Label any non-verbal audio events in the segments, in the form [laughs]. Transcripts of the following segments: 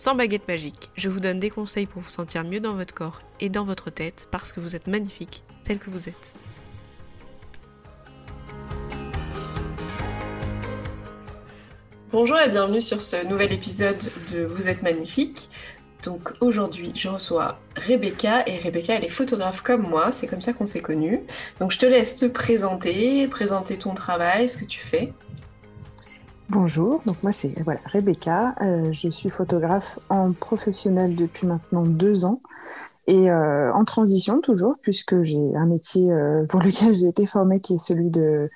sans baguette magique. Je vous donne des conseils pour vous sentir mieux dans votre corps et dans votre tête parce que vous êtes magnifique tel que vous êtes. Bonjour et bienvenue sur ce nouvel épisode de Vous êtes magnifique. Donc aujourd'hui, je reçois Rebecca et Rebecca, elle est photographe comme moi, c'est comme ça qu'on s'est connus. Donc je te laisse te présenter, présenter ton travail, ce que tu fais. Bonjour, donc moi c'est Rebecca, euh, je suis photographe en professionnel depuis maintenant deux ans et euh, en transition toujours puisque j'ai un métier euh, pour [laughs] lequel j'ai été formée qui est celui de,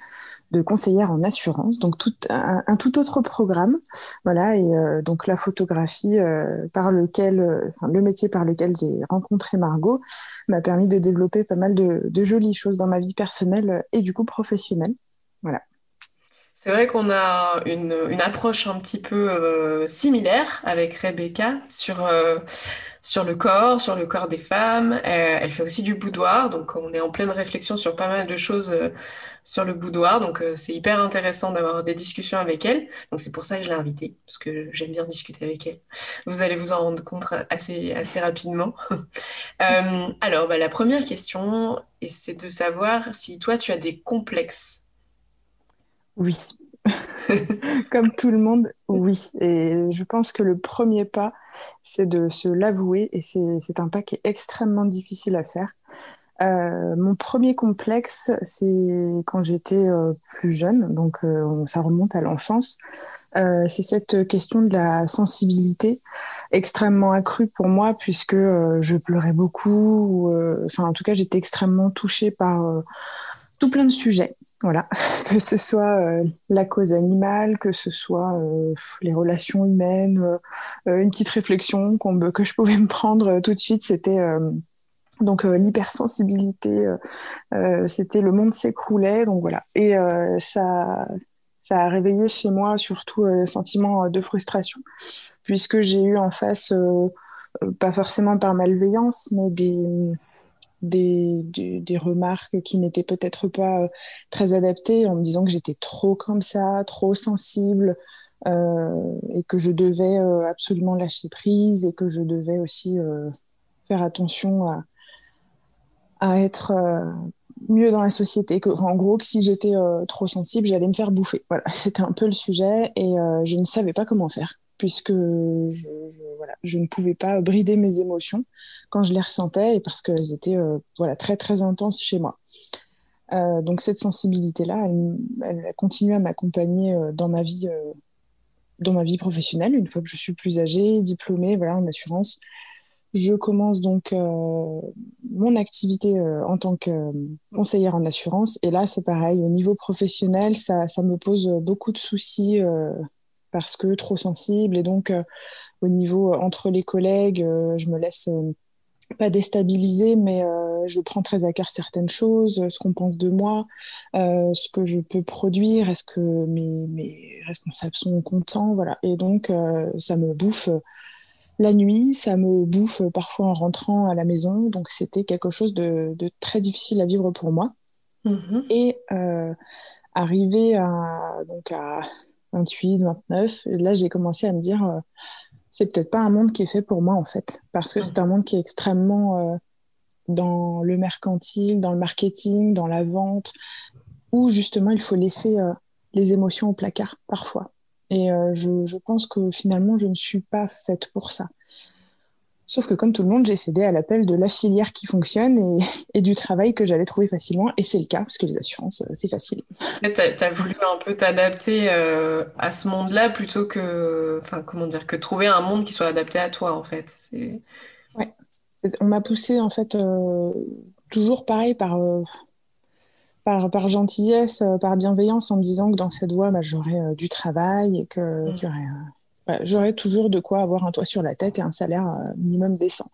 conseillère en assurance, donc un, tout autre programme, voilà et donc la photographie par lequel, le métier par lequel j'ai rencontré Margot m'a permis de développer pas mal de, de jolies choses dans ma vie personnelle et du coup professionnelle, voilà. C'est vrai qu'on a une, approche un petit peu euh, similaire avec Rebecca sur, euh, sur le corps, sur le corps des femmes. elle fait aussi du boudoir, donc on est en pleine réflexion sur pas mal de choses euh, sur le boudoir. Donc c'est hyper intéressant d'avoir des discussions avec elle. Donc c'est pour ça que je l'ai invitée, parce que j'aime bien discuter avec elle. Vous allez vous en rendre compte assez, assez rapidement. [laughs] alors bah, la première question, c'est de savoir si toi tu as des complexes oui. [laughs] Comme tout le monde, oui. Et je pense que le premier pas, c'est de se l'avouer. Et c'est un pas qui est extrêmement difficile à faire. Euh, mon premier complexe, c'est quand j'étais euh, plus jeune, donc euh, ça remonte à l'enfance. c'est cette question de la sensibilité extrêmement accrue pour moi, puisque je pleurais beaucoup. Enfin, en tout cas, j'étais extrêmement touchée par tout plein de sujets. Voilà, [laughs] que ce soit euh, la cause animale, que ce soit euh, les relations humaines, euh, une petite réflexion que je pouvais [laughs] me prendre tout de suite, c'était donc l'hypersensibilité, c'était le monde s'écroulait, donc voilà. Et ça, ça a réveillé chez moi surtout un sentiment de frustration, puisque j'ai eu en face, pas forcément par malveillance, mais des des, des, remarques qui n'étaient peut-être pas euh, très adaptées en me disant que j'étais trop comme ça, trop sensible euh, et que je devais euh, absolument lâcher prise et que je devais aussi faire attention à, à être mieux dans la société. Que, en gros, que si j'étais trop sensible, j'allais me faire bouffer. Voilà, [laughs] c'était un peu le sujet et je ne savais pas comment faire puisque je, ne pouvais pas brider mes émotions quand je les ressentais et parce qu'elles étaient euh, voilà, très très intenses chez moi. Euh, donc cette sensibilité-là, elle, elle, continue à m'accompagner euh, dans ma vie, dans ma vie professionnelle. Une fois que je suis plus âgée, diplômée, voilà, en assurance, je commence donc mon activité en tant que conseillère en assurance. Et là, c'est pareil, au niveau professionnel, ça, ça me pose beaucoup de soucis parce que trop sensible. Et donc, euh, au niveau euh, entre les collègues, euh, je me laisse pas déstabiliser, mais je prends très à cœur certaines choses, ce qu'on pense de moi, ce que je peux produire, est-ce que mes, mes, responsables sont contents, voilà. Et donc, ça me bouffe la nuit, ça me bouffe parfois en rentrant à la maison, donc c'était quelque chose de, de, très difficile à vivre pour moi. Mm-hmm. Et arriver à, donc à 28, 29. Et là, j'ai commencé à me dire, euh, c'est peut-être pas un monde qui est fait pour moi, en fait. Parce que c'est un monde qui est extrêmement euh, dans le mercantile, dans le marketing, dans la vente, où justement, il faut laisser euh, les émotions au placard, parfois. Et je, je, pense que finalement, je ne suis pas faite pour ça. Sauf que comme tout le monde, j'ai cédé à l'appel de la filière qui fonctionne et, du travail que j'allais trouver facilement. Et c'est le cas, parce que les assurances, euh, c'est facile. Tu as, voulu un peu t'adapter euh, à ce monde-là plutôt que, enfin, comment dire, que trouver un monde qui soit adapté à toi, en fait. Ouais. On m'a poussé, en fait, euh, toujours pareil, par, par, par, gentillesse, par bienveillance, en me disant que dans cette voie, bah, j'aurais du travail et que mmh. J'aurais j'aurais toujours de quoi avoir un toit sur la tête et un salaire euh, minimum décent.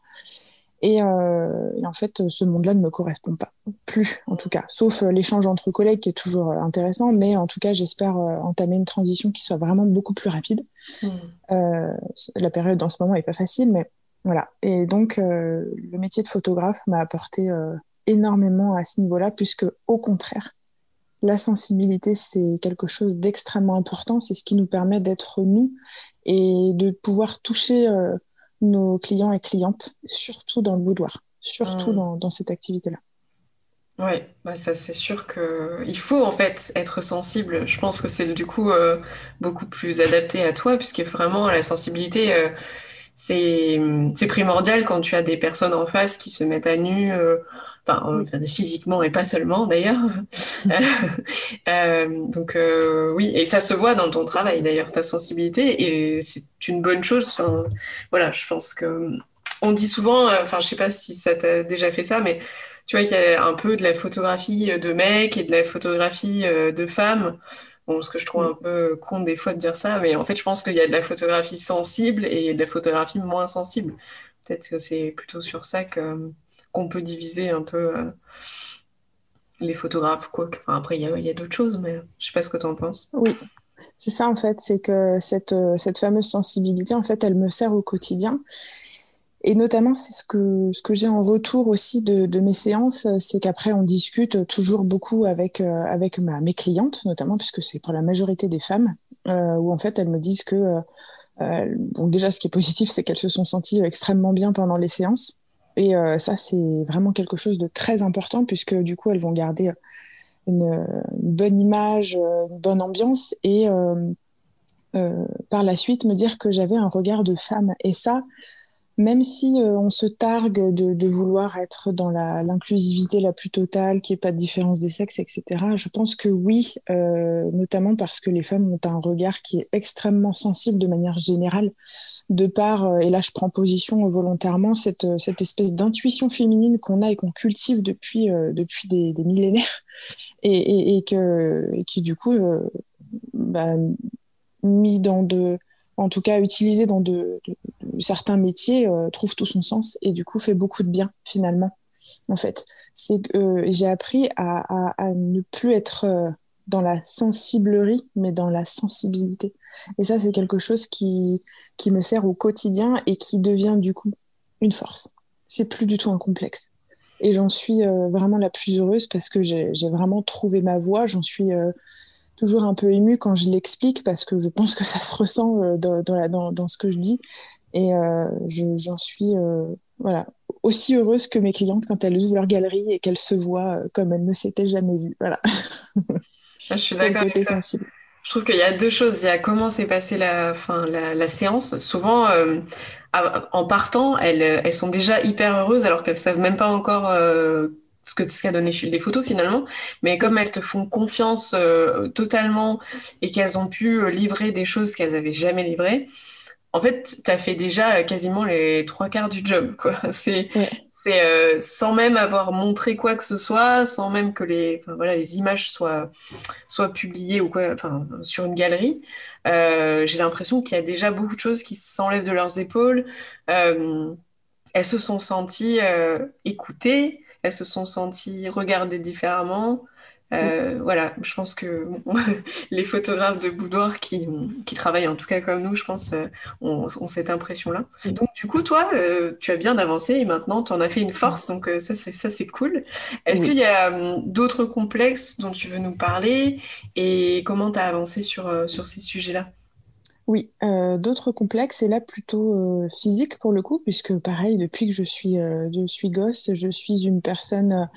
Et, en fait, ce monde-là ne me correspond pas plus, en tout cas, sauf l'échange entre collègues qui est toujours intéressant, mais en tout cas, j'espère entamer une transition qui soit vraiment beaucoup plus rapide. Mmh. la période en ce moment n'est pas facile, mais voilà. Et donc, le métier de photographe m'a apporté énormément à ce niveau-là, puisque au contraire, la sensibilité, c'est quelque chose d'extrêmement important. C'est ce qui nous permet d'être nous et de pouvoir toucher euh, nos clients et clientes, surtout dans le boudoir, surtout mmh. dans, cette activité-là. Oui, bah ça c'est sûr qu'il faut en fait être sensible. Je pense que c'est du coup euh, beaucoup plus adapté à toi, puisque vraiment la sensibilité, euh, c'est primordial quand tu as des personnes en face qui se mettent à nu enfin, physiquement et pas seulement d'ailleurs. [laughs] Euh, donc euh, oui, et ça se voit dans ton travail d'ailleurs, ta sensibilité, et c'est une bonne chose. voilà, je pense que on dit souvent, euh, enfin, je sais pas si ça t'a déjà fait ça, mais tu vois qu'il y a un peu de la photographie de mecs et de la photographie de femmes. Bon, ce que je trouve un peu con des fois de dire ça, mais en fait, je pense qu'il y a de la photographie sensible et de la photographie moins sensible. Peut-être que c'est plutôt sur ça que qu'on peut diviser un peu euh, les photographes. Quoi. après, il y a, d'autres choses, mais je sais pas ce que tu en penses. Oui, c'est ça en fait, c'est que cette, euh, cette fameuse sensibilité, en fait, elle me sert au quotidien. Et notamment, c'est ce que, ce que j'ai en retour aussi de, mes séances, c'est qu'après, on discute toujours beaucoup avec, euh, avec mes clientes, notamment, puisque c'est pour la majorité des femmes, où en fait, elles me disent que, bon, déjà, ce qui est positif, c'est qu'elles se sont senties extrêmement bien pendant les séances. Et euh, ça, c'est vraiment quelque chose de très important puisque du coup, elles vont garder euh, une, bonne image, euh, une bonne ambiance et par la suite me dire que j'avais un regard de femme. Et ça, même si on se targue de, vouloir être dans l'inclusivité la, plus totale, qu'il n'y ait pas de différence des sexes, etc., je pense que oui, notamment parce que les femmes ont un regard qui est extrêmement sensible de manière générale de par, euh, et là je prends position volontairement, cette, euh, cette espèce d'intuition féminine qu'on a et qu'on cultive depuis, euh, depuis des, millénaires, [laughs] et, et, que, qui du coup, bah, mis dans de, en tout cas utilisé dans de, certains métiers, trouve tout son sens et du coup fait beaucoup de bien finalement. En fait, c'est que j'ai appris à, à, ne plus être dans la sensiblerie, mais dans la sensibilité. Et ça, c'est quelque chose qui, qui me sert au quotidien et qui devient du coup une force. C'est plus du tout un complexe. Et j'en suis euh, vraiment la plus heureuse parce que j'ai vraiment trouvé ma voie. J'en suis euh, toujours un peu émue quand je l'explique parce que je pense que ça se ressent euh, dans, dans, dans, ce que je dis. Et j'en suis voilà, aussi heureuse que mes clientes quand elles ouvrent leur galerie et qu'elles se voient comme elles ne s'étaient jamais vues. Voilà. [laughs] je suis d'accord. sensible. Je trouve qu'il y a deux choses. Il y a comment s'est passée la, fin, la, séance. Souvent, euh, en partant, elles, elles sont déjà hyper heureuses alors qu'elles savent même pas encore euh, ce que ce qu'a donné des photos finalement. Mais comme elles te font confiance euh, totalement et qu'elles ont pu livrer des choses qu'elles avaient jamais livrées, en fait, tu as fait déjà quasiment les trois quarts du job. Quoi. [laughs] C'est, c'est euh, sans même avoir montré quoi que ce soit, sans même que les, voilà, les images soient, soient publiées ou quoi, enfin, sur une galerie. Euh, j'ai l'impression qu'il y a déjà beaucoup de choses qui s'enlèvent de leurs épaules. Euh, elles se sont senties écoutées, elles se sont senties regardées différemment. Euh, voilà, je pense que [laughs] les photographes de boudoir qui, qui, travaillent en tout cas comme nous, je pense, euh, ont, cette impression-là. Donc du coup, toi, euh, tu as bien avancé et maintenant tu en as fait une force, donc ça c'est ça c'est cool. Est-ce qu'il y a d'autres complexes dont tu veux nous parler et comment tu as avancé sur, sur ces sujets-là? Oui, euh, d'autres complexes, et là plutôt euh, physique pour le coup, puisque pareil, depuis que je suis, euh, je suis gosse, je suis une personne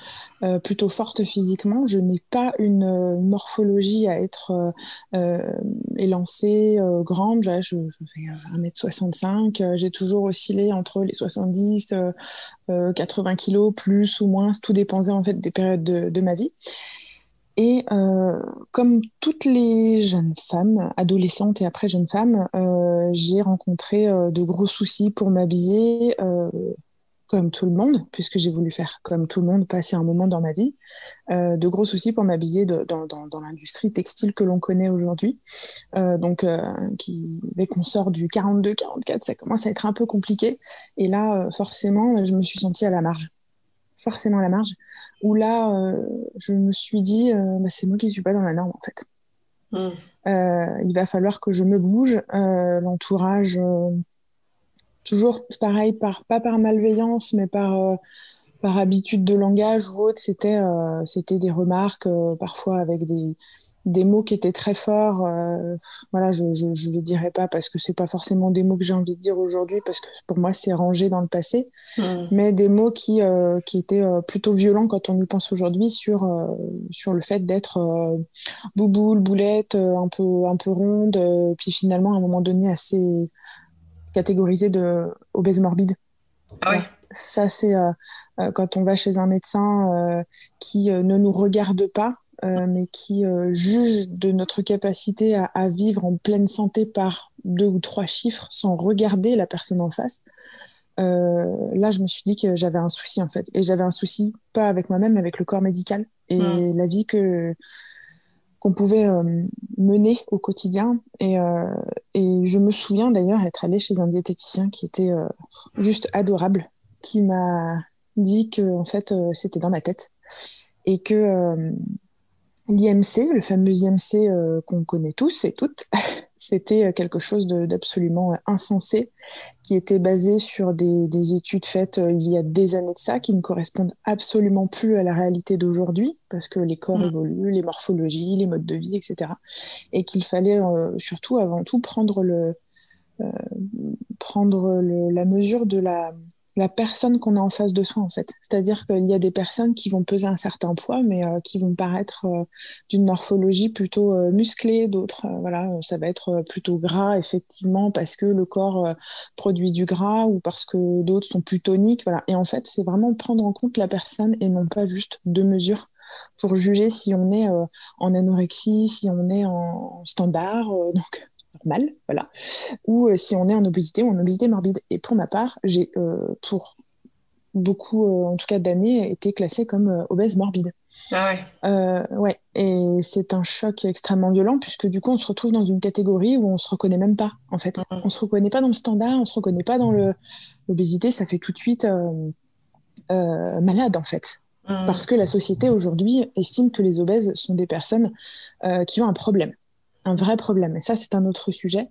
plutôt forte physiquement. Je n'ai pas une, morphologie à être élancée, grande. Je, je, fais 1m65, j'ai toujours oscillé entre les 70, 80 kilos, plus ou moins, tout dépendait en fait des périodes de, de ma vie. Et euh, comme toutes les jeunes femmes, adolescentes et après jeunes femmes, euh, j'ai rencontré euh, de gros soucis pour m'habiller, comme tout le monde, puisque j'ai voulu faire comme tout le monde, passer un moment dans ma vie. Euh, de gros soucis pour m'habiller dans, dans, l'industrie textile que l'on connaît aujourd'hui. Euh, donc, euh, qui, dès qu'on sort du 42-44, ça commence à être un peu compliqué. Et là, forcément, je me suis sentie à la marge. Forcément la marge. Où là, je me suis dit, bah, c'est moi qui ne suis pas dans la norme, en fait. Mmh. il va falloir que je me bouge. L'entourage toujours pareil, par, pas par malveillance, mais par, euh, par habitude de langage ou autre, c'était euh, c'était des remarques, euh, parfois avec des, des mots qui étaient très forts. voilà, je ne les dirai pas parce que c'est pas forcément des mots que j'ai envie de dire aujourd'hui, parce que pour moi, c'est rangé dans le passé, mmh. mais des mots qui, qui étaient plutôt violents quand on y pense aujourd'hui sur, sur le fait d'être bouboule, boulette, un, peu, un peu ronde, puis finalement, à un moment donné, assez catégorisé de obèse morbide. Ah. Ça, c'est euh, euh, quand on va chez un médecin euh, qui ne nous regarde pas, mais qui juge de notre capacité à, vivre en pleine santé par deux ou trois chiffres sans regarder la personne en face. là, je me suis dit que j'avais un souci en fait. Et j'avais un souci pas avec moi-même, mais avec le corps médical et hmm. la vie que, qu'on pouvait euh, mener au quotidien. Et, euh, et, je me souviens d'ailleurs être allée chez un diététicien qui était euh, juste adorable, qui m'a dit que en fait c'était dans ma tête et que l'IMC, le fameux IMC qu'on connaît tous et toutes, [laughs] C'était euh, quelque chose d'absolument euh, insensé qui était basé sur des, études faites euh, il y a des années de ça qui ne correspondent absolument plus à la réalité d'aujourd'hui parce que les corps mm. évoluent, les morphologies, les modes de vie, etc. Et qu'il fallait surtout, avant tout, prendre, le, prendre la mesure de la, la personne qu'on a en face de soi en fait. C'est-à-dire qu'il y a des personnes qui vont peser un certain poids mais euh, qui vont paraître euh, d'une morphologie plutôt euh, musclée, d'autres voilà, ça va être plutôt gras effectivement parce que le corps produit du gras ou parce que d'autres sont plus toniques voilà. Et en fait, c'est vraiment prendre en compte la personne et non pas juste deux mesures pour juger si on est en anorexie, si on est en standard donc mal, voilà, ou euh, si on est en obésité ou en obésité morbide. Et pour ma part, j'ai, euh, pour beaucoup, euh, en tout cas d'années, été classée comme obèse morbide. Ah ouais. ouais. Et c'est un choc extrêmement violent puisque du coup, on se retrouve dans une catégorie où on se reconnaît même pas, en fait. On On se reconnaît pas dans le standard, on se reconnaît pas dans le l'obésité. Ça fait tout de suite malade, en fait. Parce que la société aujourd'hui estime que les obèses sont des personnes qui ont un problème un vrai problème. Et ça, c'est un autre sujet.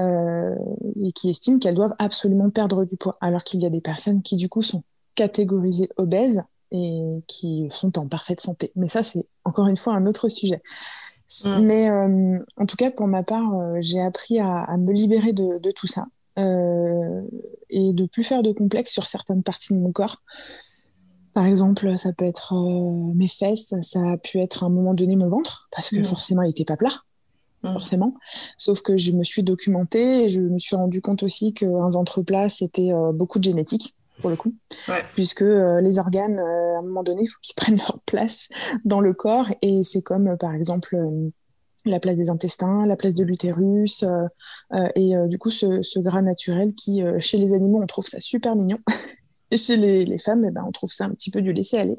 Euh, et qui estiment qu'elles doivent absolument perdre du poids, alors qu'il y a des personnes qui, du coup, sont catégorisées obèses et qui sont en parfaite santé. Mais ça, c'est encore une fois un autre sujet. Mm. Mais euh, en tout cas, pour ma part, euh, j'ai appris à, me libérer de, de tout ça et de plus faire de complexe sur certaines parties de mon corps. Par exemple, ça peut être mes fesses, ça a pu être à un moment donné mon ventre, parce que mm. forcément, il n'était pas plat. Mmh. forcément. Sauf que je me suis documentée et je me suis rendu compte aussi qu'un ventre plat, c'était euh, beaucoup de génétique pour le coup, puisque euh, les organes, euh, à un moment donné, il faut qu'ils [laughs] prennent leur place dans le corps, et c'est comme par exemple la place des intestins, la place de l'utérus, et du coup ce, gras naturel qui, chez les animaux, on trouve ça super mignon. [laughs] Et chez les, femmes, eh ben, on trouve ça un petit peu du laisser aller.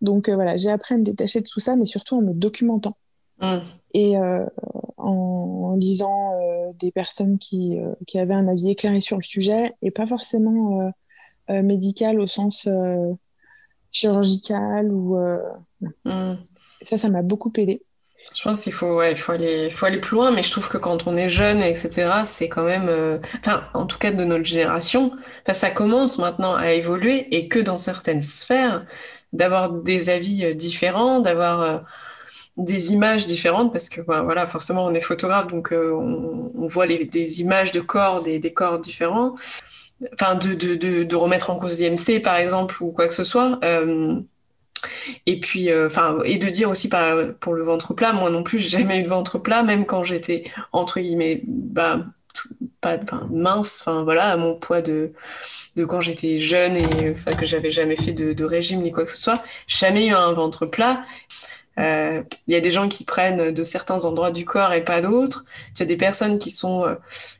Donc voilà, j'ai appris à me détacher de tout ça, mais surtout en me documentant. Mmh. Et en, lisant euh, des personnes qui, euh, qui, avaient un avis éclairé sur le sujet et pas forcément euh, médical au sens chirurgical ou hmm. ça ça m'a beaucoup aidé je pense qu'il faut, ouais, il faut, aller, faut aller plus loin, mais je trouve que quand on est jeune, etc., c'est quand même, enfin, en tout cas de notre génération, ça commence maintenant à évoluer et que dans certaines sphères, d'avoir des avis différents, d'avoir des images différentes parce que bah, voilà forcément on est photographe donc euh, on, voit des images de corps des, des corps différents. Enfin de, de, de, remettre en cause l'IMC par exemple ou quoi que ce soit euh, et puis euh, enfin et de dire aussi pour le ventre plat moi non plus j'ai jamais eu de ventre plat même quand j'étais entre guillemets bah, mince enfin voilà à mon poids de de quand j'étais jeune et que j'avais jamais fait de, régime ni quoi que ce soit jamais eu un ventre plat Il y a des gens qui prennent de certains endroits du corps et pas d'autres. Tu as des personnes qui sont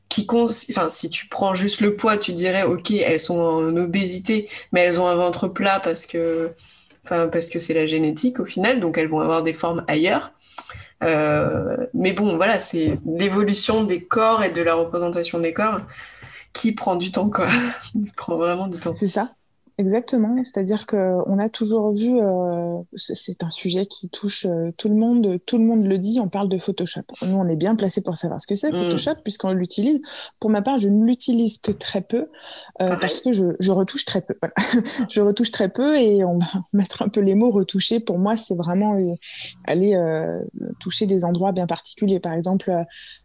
qui enfin si tu prends juste le poids, tu dirais ok, elles sont en obésité, mais elles ont un ventre plat parce que enfin parce que c'est la génétique au final, donc elles vont avoir des formes ailleurs. Euh, mais bon, voilà, c'est l'évolution des corps et de la représentation des corps qui prend du temps, quoi. [laughs] prend vraiment du temps. C'est ça. Exactement, c'est-à-dire qu'on a toujours vu, euh, c'est un sujet qui touche euh, tout le monde, tout le monde le dit, on parle de Photoshop. Nous, on est bien placé pour savoir ce que c'est, mm. Photoshop, puisqu'on l'utilise. Pour ma part, je ne l'utilise que très peu, euh, parce que je, je, retouche très peu. Voilà. [laughs] je retouche très peu et on va [laughs] mettre un peu les mots retoucher. Pour moi, c'est vraiment aller toucher des endroits bien particuliers. Par exemple,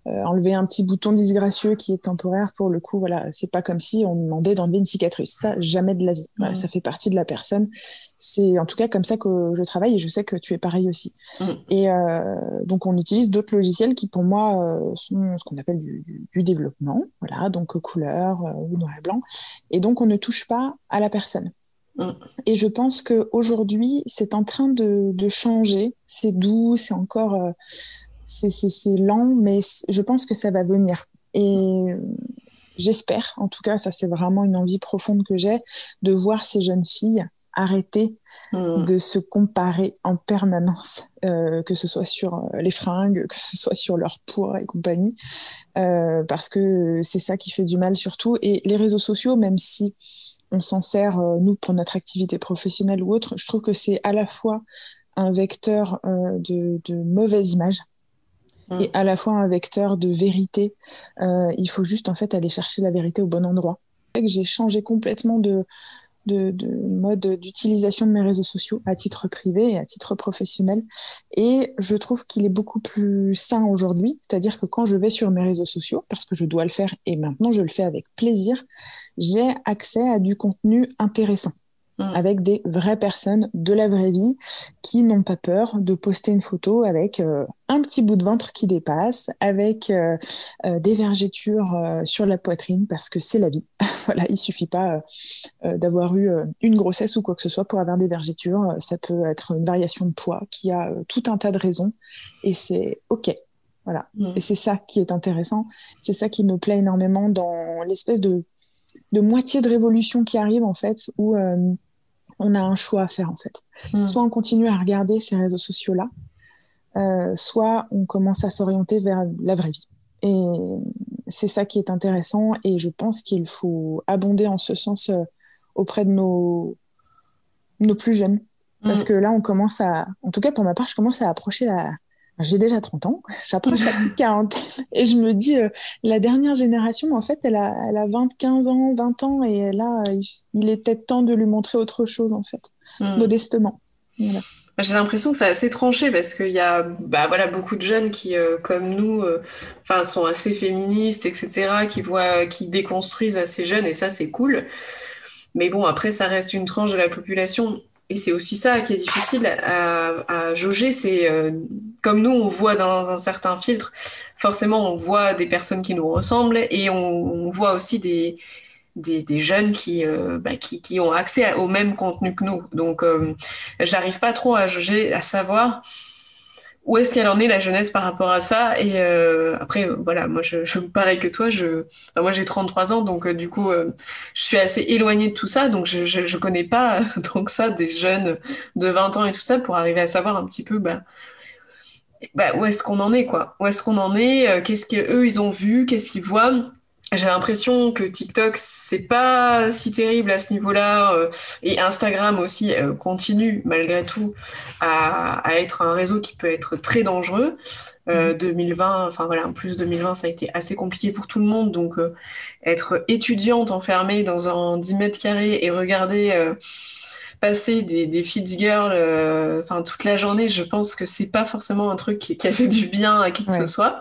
enlever un petit bouton disgracieux qui est temporaire, pour le coup, voilà, c'est pas comme si on demandait d'enlever une cicatrice. Ça, jamais de la vie ça fait partie de la personne. C'est en tout cas comme ça que je travaille et je sais que tu es pareil aussi. Mm. Et euh, donc on utilise d'autres logiciels qui pour moi euh, sont ce qu'on appelle du, développement, voilà, donc couleur euh, ou noir et blanc. Et donc on ne touche pas à la personne. Mm. Et je pense qu'aujourd'hui, c'est en train de, de changer. C'est doux, c'est encore, c'est lent, mais je pense que ça va venir. Et j'espère, en tout cas, ça c'est vraiment une envie profonde que j'ai, de voir ces jeunes filles arrêter hmm. de se comparer en permanence, euh, que ce soit sur euh, les fringues, [laughs] que ce soit sur leur poids et compagnie, euh, parce que c'est ça qui fait du mal surtout. Et les réseaux sociaux, même si on s'en sert, nous, pour notre activité professionnelle ou autre, je trouve que c'est à la fois un vecteur de, de mauvaise image et à la fois un vecteur de vérité. Euh, il faut juste en fait aller chercher la vérité au bon endroit. J'ai changé complètement de, de, de mode d'utilisation de mes réseaux sociaux à titre privé et à titre professionnel. Et je trouve qu'il est beaucoup plus sain aujourd'hui. C'est-à-dire que quand je vais sur mes réseaux sociaux, parce que je dois le faire et maintenant je le fais avec plaisir, j'ai accès à du contenu intéressant. Mm. avec des vraies personnes de la vraie vie qui n'ont pas peur de poster une photo avec euh, un petit bout de ventre qui dépasse, avec euh, euh, des vergetures sur la poitrine parce que c'est la vie. [laughs] voilà, il suffit pas d'avoir eu une grossesse ou quoi que ce soit pour avoir des vergetures. Ça peut être une variation de poids qui a tout un tas de raisons et c'est ok. Voilà. Mm. Et c'est ça qui est intéressant. C'est ça qui me plaît énormément dans l'espèce de de moitié de révolution qui arrive en fait où on a un choix à faire en fait. Hmm. Soit on continue à regarder ces réseaux sociaux-là, euh, soit on commence à s'orienter vers la vraie vie. Et c'est ça qui est intéressant et je pense qu'il faut abonder en ce sens euh, auprès de nos, nos plus jeunes. Parce hmm. que là, on commence à, en tout cas pour ma part, je commence à approcher la, j'ai déjà 30 ans, j'approche la petite quarantaine [laughs] et je me dis, euh, la dernière génération, en fait, elle a, elle a 20, 15 ans, 20 ans et là, il est peut-être temps de lui montrer autre chose, en fait, hmm. modestement. J'ai l'impression que c'est assez tranché parce qu'il y a bah, voilà, beaucoup de jeunes qui, euh, comme nous, euh, sont assez féministes, etc., qui, voient, qui déconstruisent assez jeunes et ça, c'est cool. Mais bon, après, ça reste une tranche de la population et c'est aussi ça qui est difficile à, jauger. C'est euh, comme nous, on voit dans un certain filtre, forcément, on voit des personnes qui nous ressemblent et on, voit aussi des, des, jeunes qui, euh, bah, qui, qui, ont accès au même contenu que nous. Donc, euh, j'arrive pas trop à jauger, à savoir où est-ce qu'elle en est la jeunesse par rapport à ça. Et euh, après voilà moi je, je pareil que toi je moi j'ai 33 ans donc euh, du coup euh, je suis assez éloignée de tout ça. Donc je, je, je connais pas [laughs] donc ça des jeunes de 20 ans et tout ça pour arriver à savoir un petit peu bah, bah où est-ce qu'on en est quoi. Où est-ce qu'on en est qu'est-ce qu'eux ils ont vu qu'est-ce qu'ils voient j'ai l'impression que TikTok, c'est pas si terrible à ce niveau-là, euh, et Instagram aussi euh, continue malgré tout à, à, être un réseau qui peut être très dangereux. Euh, 2020, mhm. enfin voilà, en plus 2020, ça a été assez compliqué pour tout le monde, donc euh, être étudiante enfermée dans un 10 mètres carrés et regarder passer des, des girls, enfin toute la journée, je pense que c'est pas forcément un truc qui, qui, a fait du bien à qui que ce soit.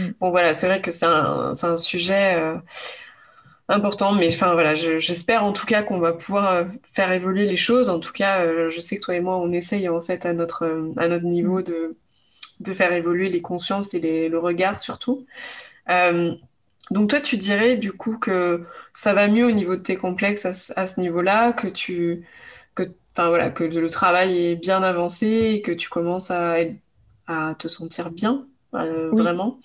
Mm. Bon, voilà, c'est vrai que c'est un, un, sujet euh, important, mais enfin voilà, j'espère en tout cas qu'on va pouvoir euh, faire évoluer les choses. En tout cas, euh, je sais que toi et moi, on essaye en fait à notre, à notre niveau mm. de, de faire évoluer les consciences et les, le regard surtout. donc toi, tu dirais du coup que ça va mieux au niveau de tes complexes à, ce niveau-là, que tu enfin voilà, que le travail est bien avancé et que tu commences à, à te sentir bien, vraiment?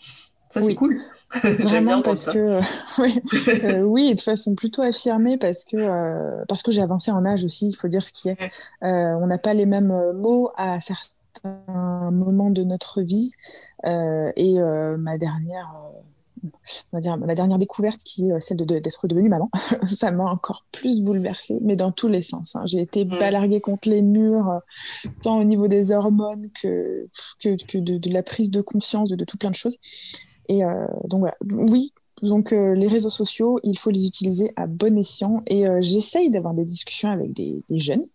Ça, c'est cool. [laughs] Vraiment parce que [laughs] oui, [laughs] oui, de façon plutôt affirmée parce que parce que j'ai avancé en âge aussi, il faut dire ce qui est. on n'a pas les mêmes mots à certains moments de notre vie et ma dernière on va dire, ma dernière découverte qui est euh, celle d'être devenue maman. ça m'a encore plus bouleversée, mais dans tous les sens. Hein. J'ai été mm. balarguée contre les murs, euh, tant au niveau des hormones que, que, de, la prise de conscience de, tout plein de choses. Et euh, donc voilà, oui, donc les réseaux sociaux, il faut les utiliser à bon escient et j'essaye d'avoir des discussions avec des, des jeunes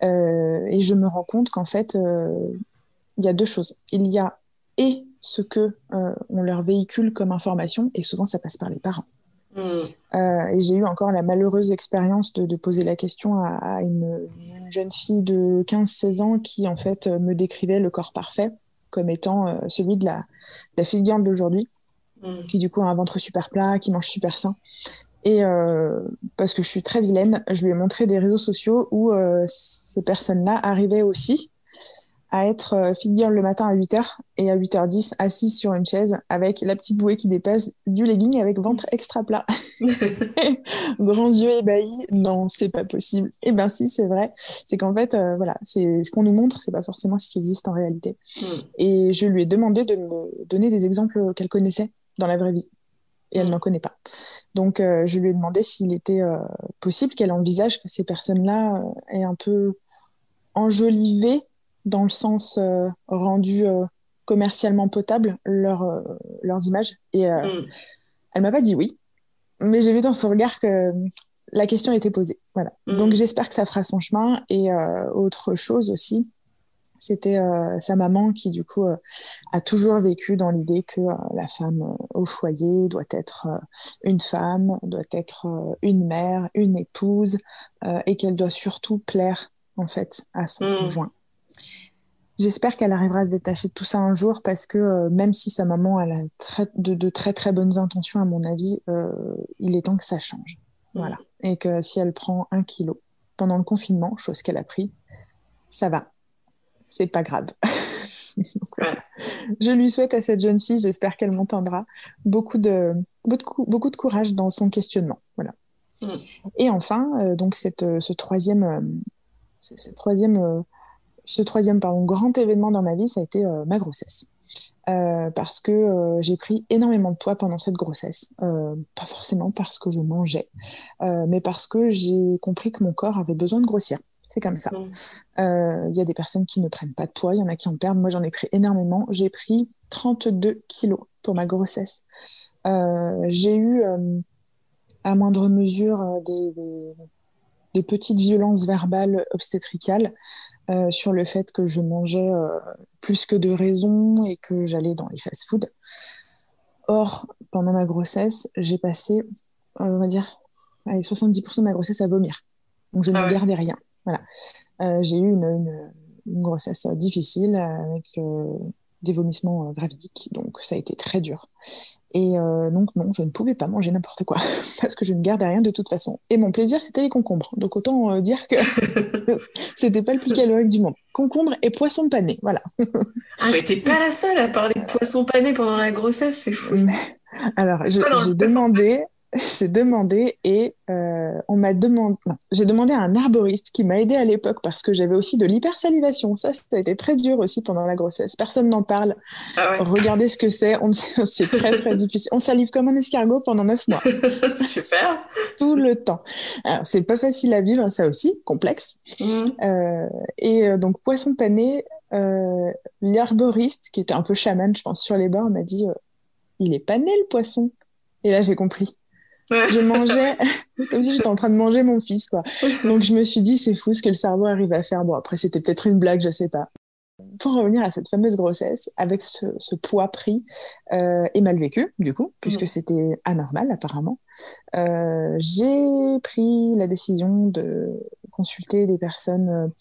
et je me rends compte qu'en fait, il y a deux choses. Il y a et ce que euh, on leur véhicule comme information, et souvent ça passe par les parents. Mm. Euh, et j'ai eu encore la malheureuse expérience de, poser la question à, une, jeune fille de 15-16 ans qui en fait me décrivait le corps parfait comme étant euh, celui de la, la fille d'aujourd'hui, mm. qui du coup a un ventre super plat, qui mange super sain. Et parce que je suis très vilaine, je lui ai montré des réseaux sociaux où ces personnes-là arrivaient aussi à être euh, fit girl le matin à 8h et à 8h10 assise sur une chaise avec la petite bouée qui dépasse du legging avec ventre extra plat. [laughs] [laughs] Grands yeux ébahis, non, c'est pas possible. Eh ben si, c'est vrai. C'est qu'en fait, euh, voilà, c'est ce qu'on nous montre, c'est pas forcément ce qui existe en réalité. Hmm. Et je lui ai demandé de me donner des exemples qu'elle connaissait dans la vraie vie. Et elle hmm. n'en connaît pas. Donc, euh, je lui ai demandé s'il était possible qu'elle envisage que ces personnes-là aient un peu enjolivé dans le sens euh, rendu euh, commercialement potable leur, euh, leurs images. Et mm. elle m'a pas dit oui, mais j'ai vu dans son regard que la question était posée. Voilà. Mm. Donc j'espère que ça fera son chemin. Et autre chose aussi, c'était sa maman qui du coup a toujours vécu dans l'idée que la femme au foyer doit être une femme, doit être une mère, une épouse, et qu'elle doit surtout plaire en fait à son mm. conjoint. J'espère qu'elle arrivera à se détacher de tout ça un jour parce que euh, même si sa maman a de, très très bonnes intentions, à mon avis, euh, il est temps que ça change. Voilà. Et que si elle prend un kilo pendant le confinement, chose qu'elle a pris, ça va. C'est pas grave. [laughs] Je lui souhaite à cette jeune fille, j'espère qu'elle m'entendra, beaucoup de, beaucoup, de, courage dans son questionnement. Voilà. Mm. Et enfin, euh, donc cette, ce troisième, cette troisième ce troisième pardon, grand événement dans ma vie, ça a été euh, ma grossesse. Euh, parce que euh, j'ai pris énormément de poids pendant cette grossesse. pas forcément parce que je mangeais, mais parce que j'ai compris que mon corps avait besoin de grossir. C'est comme ça. Il y a des personnes qui ne prennent pas de poids, il y en a qui en perdent. Moi, j'en ai pris énormément. J'ai pris 32 kilos pour ma grossesse. j'ai eu, à moindre mesure, des, des petites violences verbales obstétricales euh, sur le fait que je mangeais euh, plus que de raison et que j'allais dans les fast-foods. Or, pendant ma grossesse, j'ai passé, euh, on va dire, 70% de ma grossesse à vomir. Donc, je ne ah gardais rien. Voilà. j'ai eu une, une, grossesse difficile avec des vomissements gravidiques, donc ça a été très dur. Et euh, donc, non, je ne pouvais pas manger n'importe quoi [laughs] parce que je ne gardais rien de toute façon. Et mon plaisir, c'était les concombres. Donc, autant euh, dire que [laughs] c'était pas le plus calorique du monde. Concombres et poissons panés, voilà. ah, mais t'es pas la seule à parler de poissons panés pendant la grossesse, c'est fou. [laughs] Alors, j'ai demandé j'ai demandé et euh, on m'a demandé. J'ai demandé à un arboriste qui m'a aidé à l'époque parce que j'avais aussi de l'hypersalivation. Ça, ça a été très dur aussi pendant la grossesse. Personne n'en parle. Ah Regardez ce que c'est. On... [laughs] C'est très très difficile. On salive comme un escargot pendant neuf mois. [laughs] Super. Tout le temps. Alors c'est pas facile à vivre, ça aussi, complexe. Mmh. Euh, et euh, donc poisson pané, l'arboriste qui était un peu chaman, je pense, sur les bords, m'a dit il est pané le poisson? Et là j'ai compris. Je mangeais [laughs] comme si j'étais en train de manger mon fils, quoi. Donc je me suis dit, c'est fou ce que le cerveau arrive à faire. Bon, après, c'était peut-être une blague, je sais pas. Pour revenir à cette fameuse grossesse, avec ce, poids pris euh, et mal vécu, du coup, puisque c'était anormal apparemment, euh, j'ai pris la décision de consulter des personnes,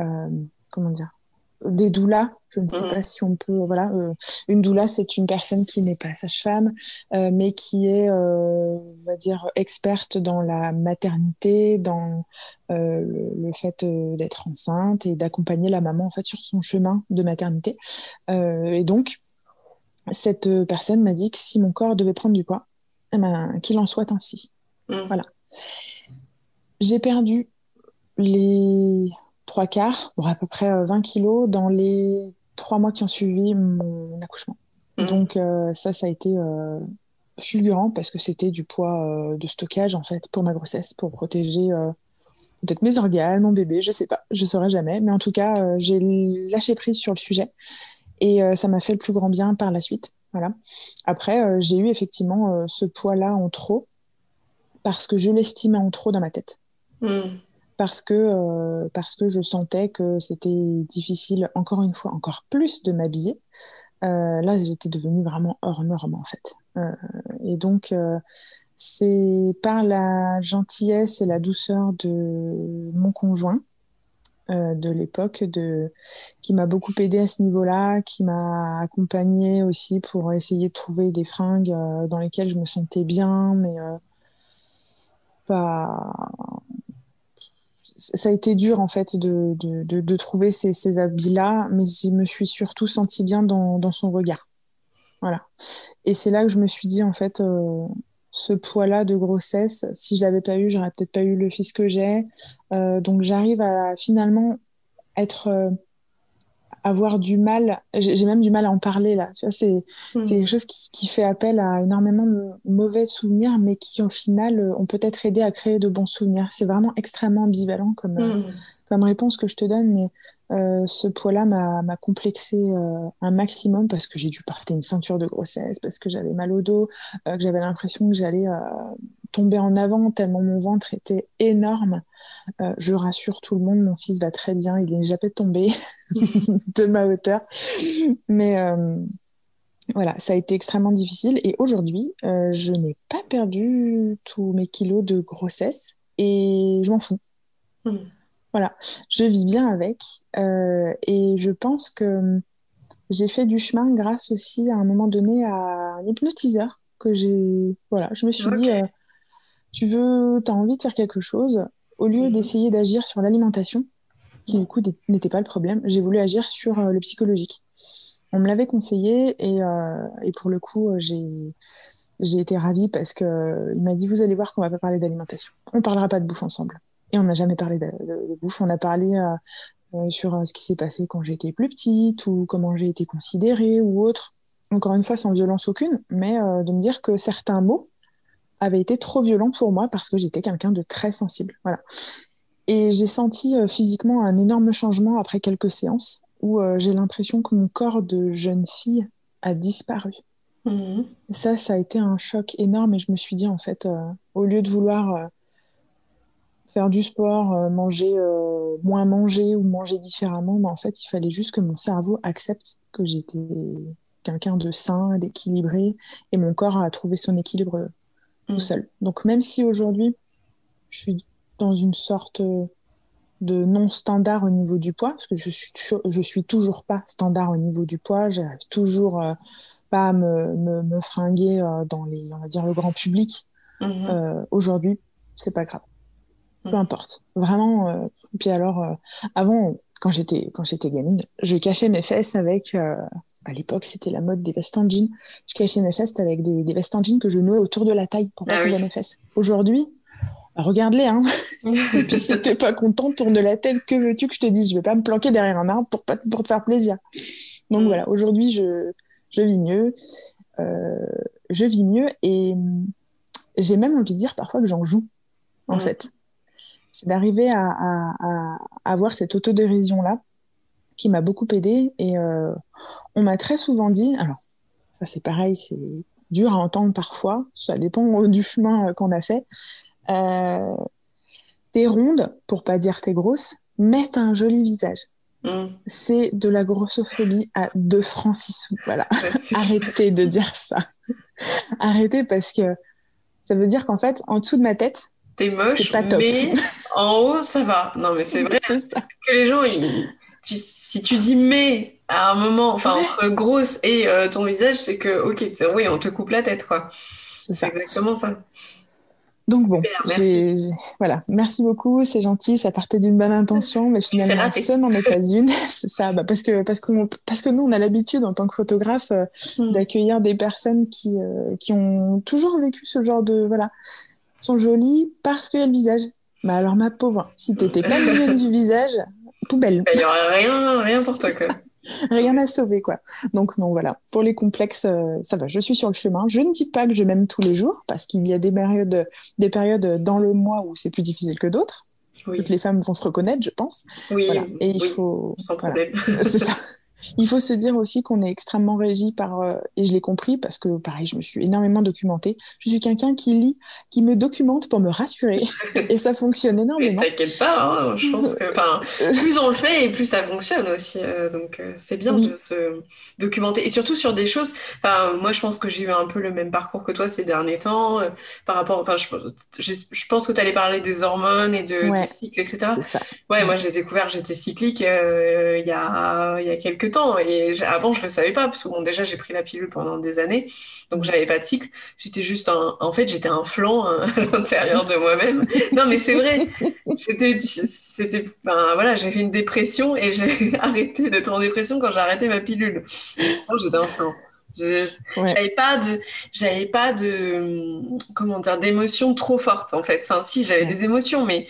euh, comment dire, des doulas. Je ne sais mm. pas si on peut. Voilà, euh, une doula, c'est une personne qui n'est pas sage-femme, euh, mais qui est, on va dire, experte dans la maternité, dans le, fait d'être enceinte et d'accompagner la maman en fait sur son chemin de maternité. et donc, cette personne m'a dit que si mon corps devait prendre du poids, eh ben, qu'il en soit ainsi. Mm. Voilà. J'ai perdu les trois quarts, à peu près 20 euh, kilos, dans les trois mois qui ont suivi mon accouchement. Mmh. Donc euh, ça, ça a été euh, fulgurant parce que c'était du poids de stockage en fait pour ma grossesse, pour protéger peut-être mes organes, mon bébé, je sais pas, je saurais jamais. Mais en tout cas, j'ai lâché prise sur le sujet et ça m'a fait le plus grand bien par la suite. Voilà. Après, j'ai eu effectivement ce poids-là en trop parce que je l'estimais en trop dans ma tête. Mmh parce que, euh, parce que je sentais que c'était difficile, encore une fois, encore plus de m'habiller. Euh, là, j'étais devenue vraiment hors norme, en fait. Euh, et donc, c'est par la gentillesse et la douceur de mon conjoint de l'époque de qui m'a beaucoup aidé à ce niveau-là, qui m'a accompagnée aussi pour essayer de trouver des fringues dans lesquelles je me sentais bien, mais pas ça a été dur en fait de, de, de, trouver ces, ces habits-là, mais je me suis surtout sentie bien dans, dans son regard. Voilà. Et c'est là que je me suis dit en fait, euh, ce poids-là de grossesse, si je l'avais pas eu, j'aurais peut-être pas eu le fils que j'ai. Euh, donc j'arrive à finalement être euh, avoir du mal, j'ai même du mal à en parler là. Tu vois, c'est hmm. quelque chose qui, qui, fait appel à énormément de mauvais souvenirs, mais qui au final euh, ont peut-être aidé à créer de bons souvenirs. C'est vraiment extrêmement ambivalent comme, euh, hmm. comme réponse que je te donne, mais euh, ce poids-là m'a complexé euh, un maximum parce que j'ai dû porter une ceinture de grossesse, parce que j'avais mal au dos, que j'avais l'impression que j'allais tomber en avant tellement mon ventre était énorme. je rassure tout le monde, mon fils va très bien, il n'est jamais tombé [laughs] de ma hauteur. Mais voilà, ça a été extrêmement difficile. Et aujourd'hui, je n'ai pas perdu tous mes kilos de grossesse et je m'en fous. Mmh. Voilà, je vis bien avec euh, et je pense que j'ai fait du chemin grâce aussi à un moment donné à un hypnotiseur que j'ai. Voilà, je me suis dit, euh, tu veux, tu as envie de faire quelque chose, au lieu mhm. d'essayer d'agir sur l'alimentation, qui du coup n'était pas le problème, j'ai voulu agir sur euh, le psychologique. On me l'avait conseillé et, et, pour le coup, j'ai j'ai été ravie parce qu'il m'a dit Vous allez voir qu'on va pas parler d'alimentation. On parlera pas de bouffe ensemble. Et on n'a jamais parlé de, bouffe. On a parlé euh, euh, sur euh, ce qui s'est passé quand j'étais plus petite ou comment j'ai été considérée ou autre. Encore une fois, sans violence aucune, mais de me dire que certains mots avaient été trop violents pour moi parce que j'étais quelqu'un de très sensible. Voilà. Et j'ai senti physiquement un énorme changement après quelques séances où j'ai l'impression que mon corps de jeune fille a disparu. Mmh. Ça, ça a été un choc énorme et je me suis dit, en fait, au lieu de vouloir faire du sport, euh, manger euh, moins manger ou manger différemment, mais en fait, il fallait juste que mon cerveau accepte que j'étais quelqu'un de sain, d'équilibré, et mon corps a trouvé son équilibre tout mm. seul. Donc même si aujourd'hui, je suis dans une sorte de non-standard au niveau du poids, parce que je suis, je suis toujours pas standard au niveau du poids, j'arrive toujours euh, pas à me, me, me fringuer dans les, on va dire, le grand public. Mm-hmm. aujourd'hui, c'est pas grave peu importe. Vraiment. Euh, puis alors, euh, avant, quand j'étais quand j'étais gamine, je cachais mes fesses avec. Euh, à l'époque, c'était la mode des vestes en jean. Je cachais mes fesses avec des, des vestes en jean que je nouais autour de la taille pour pas ah mes fesses. Aujourd'hui, bah, regarde-les, hein. [laughs] Et puis si t'es pas content, tourne la tête. Que veux-tu que je te dise? Je vais pas me planquer derrière un arbre pour, pas, pour te faire plaisir. Donc mm. voilà, aujourd'hui, je, je vis mieux. je vis mieux et j'ai même envie de dire parfois que j'en joue, en mm. fait c'est d'arriver à, avoir cette autodérision-là qui m'a beaucoup aidée. Et euh, on m'a très souvent dit, alors ça c'est pareil, c'est dur à entendre parfois, ça dépend [laughs] du chemin qu'on a fait. Euh, t'es ronde, pour pas dire t'es grosse, mais t'as un joli visage. Mm. C'est de la grossophobie à 2 francs 6 sous. Voilà. Arrêtez de dire ça. Arrêtez parce que ça veut dire qu'en fait, en dessous de ma tête, T'es moche, mais en haut, ça va. Non, mais c'est [laughs] vrai que les gens, ils, si tu dis mais à un moment, enfin entre grosse et euh, ton visage, c'est que ok, oui, on te coupe la tête quoi. C'est exactement ça. Donc bon, merci. voilà, merci beaucoup, c'est gentil, ça partait d'une bonne intention, mais finalement, ce n'en est pas [laughs] une. [laughs] c'est ça, bah, parce que parce parce que nous, on a l'habitude en tant que photographe euh, hmm. d'accueillir des personnes qui euh, qui ont toujours vécu ce genre de voilà, sont jolies parce qu'il y a le visage. Bah alors ma pauvre, si t'étais pas [laughs] mignonne du visage, poubelle. Il n'y aurait rien, rien pour toi [laughs] quoi. Rien à sauver, quoi. Donc, non, voilà. Pour les complexes, euh, ça va, je suis sur le chemin. Je ne dis pas que je m'aime tous les jours, parce qu'il y a des périodes, des périodes dans le mois où c'est plus difficile que d'autres. Toutes les femmes vont se reconnaître, je pense. Oui, Et il faut. Sans problème. c'est ça. [laughs] Il faut se dire aussi qu'on est extrêmement régi par, euh, et je l'ai compris parce que pareil, je me suis énormément documentée. Je suis quelqu'un qui lit, qui me documente pour me rassurer [laughs] et ça fonctionne énormément. T'inquiète pas, hein, je pense que plus on le fait et plus ça fonctionne aussi. Euh, donc euh, c'est bien de se documenter et surtout sur des choses. Moi je pense que j'ai eu un peu le même parcours que toi ces derniers temps par rapport. Enfin, je, je, pense que tu allais parler des hormones et de, des cycles, etc. Ouais, moi j'ai découvert j'étais cyclique il y a il y a quelques temps. Et avant, je le savais pas, parce que bon, déjà, j'ai pris la pilule pendant des années, donc j'avais pas de cycle. J'étais juste un... En fait, j'étais un flanc hein, [laughs] à l'intérieur de moi-même. Non, mais c'est vrai. C'était, ben, voilà, j'ai fait une dépression et j'ai [laughs] arrêté d'être en dépression quand j'ai arrêté ma pilule. j'étais un flanc. J'avais pas de, j'avais pas de, comment dire, d'émotions trop fortes en fait. Enfin, si, j'avais des émotions, mais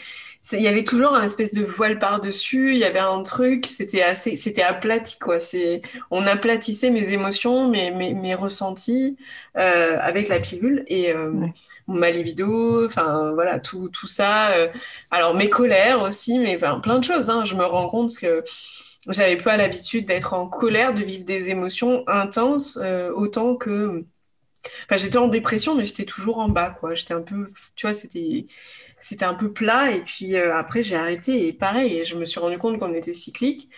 il y avait toujours un espèce de voile par-dessus, il y avait un truc, c'était assez, c'était aplati, quoi. C'est, on aplatissait mes émotions, mes, mes, mes ressentis euh, avec la pilule et euh, ma libido, enfin voilà, tout, tout ça. Euh, alors mes colères aussi, mais plein de choses. Hein. Je me rends compte que j'avais pas l'habitude d'être en colère, de vivre des émotions intenses euh, autant que. Enfin, j'étais en dépression, mais j'étais toujours en bas, quoi. J'étais un peu, tu vois, c'était c'était un peu plat. Et puis euh, après, j'ai arrêté. Et pareil, je me suis rendu compte qu'on était cyclique.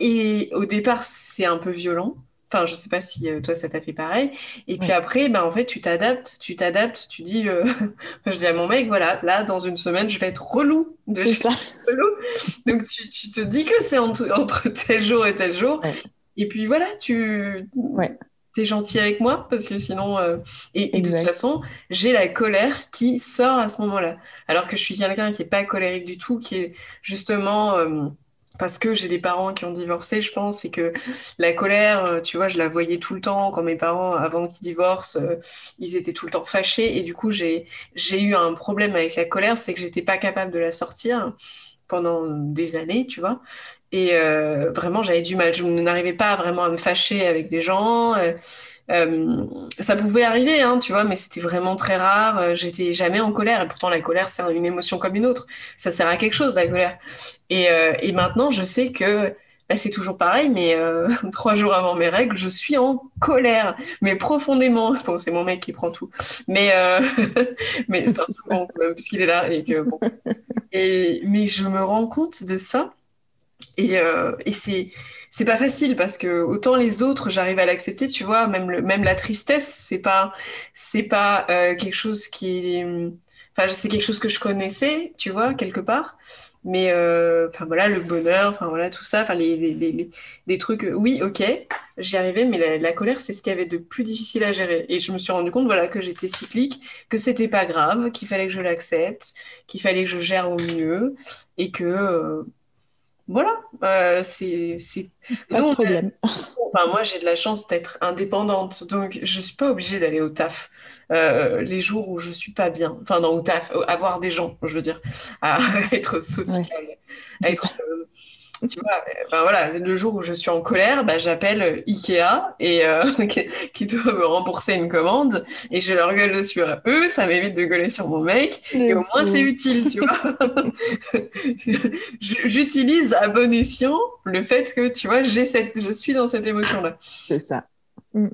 Et au départ, c'est un peu violent. Enfin, je sais pas si euh, toi, ça t'a fait pareil. Et puis après, ben, en fait, tu t'adaptes. Tu t'adaptes. Tu dis, euh, [laughs] je dis à mon mec, voilà, là, dans une semaine, je vais être relou. De ça. [laughs] relou. Donc, tu, tu, te dis que c'est entre, [laughs] entre, tel jour et tel jour. Et puis voilà, tu. Ouais gentil avec moi parce que sinon euh, et, de toute façon j'ai la colère qui sort à ce moment-là. Alors que je suis quelqu'un qui est pas colérique du tout qui est justement euh, parce que j'ai des parents qui ont divorcé je pense et que la colère euh, tu vois je la voyais tout le temps quand mes parents avant qu'ils divorcent ils étaient tout le temps fâchés. Et du coup j'ai j'ai eu un problème avec la colère c'est que j'étais pas capable de la sortir pendant des années, tu vois. Et euh, vraiment, j'avais du mal. Je n'arrivais pas vraiment à me fâcher avec des gens. Euh, euh, ça pouvait arriver, hein, tu vois, mais c'était vraiment très rare. J'étais jamais en colère. Et pourtant, la colère, c'est une émotion comme une autre. Ça sert à quelque chose, la colère. Et, et maintenant, je sais que bah, c'est toujours pareil, mais [laughs] trois jours avant mes règles, je suis en colère, mais profondément. Bon, c'est mon mec qui prend tout, mais [laughs] mais puisqu'il est là et que bon. Et mais je me rends compte de ça et, euh, et c'est c'est pas facile parce que autant les autres j'arrive à l'accepter tu vois même le, même la tristesse c'est pas c'est pas euh, quelque chose qui enfin c'est quelque chose que je connaissais tu vois quelque part. Mais euh, voilà le bonheur voilà tout ça enfin les, les, les, les, trucs euh, oui ok j'y arrivais mais la, la colère c'est ce qu'il y avait de plus difficile à gérer. Et je me suis rendu compte voilà que j'étais cyclique que c'était pas grave qu'il fallait que je l'accepte qu'il fallait que je gère au mieux et que voilà, euh, c'est. Pas de problème. Enfin, moi, j'ai de la chance d'être indépendante, donc je suis pas obligée d'aller au taf euh, les jours où je suis pas bien. Enfin, non, au taf, avoir des gens, je veux dire, à [laughs] être social, à être [laughs] tu vois, ben voilà, le jour où je suis en colère, bah, j'appelle Ikea et euh, [laughs] qui, doit me rembourser une commande et je leur gueule dessus à eux, ça m'évite de gueuler sur mon mec et au moins c'est utile, tu vois. [laughs] J'utilise à bon escient le fait que, tu vois, j'ai cette, je suis dans cette émotion-là. C'est ça. Mm.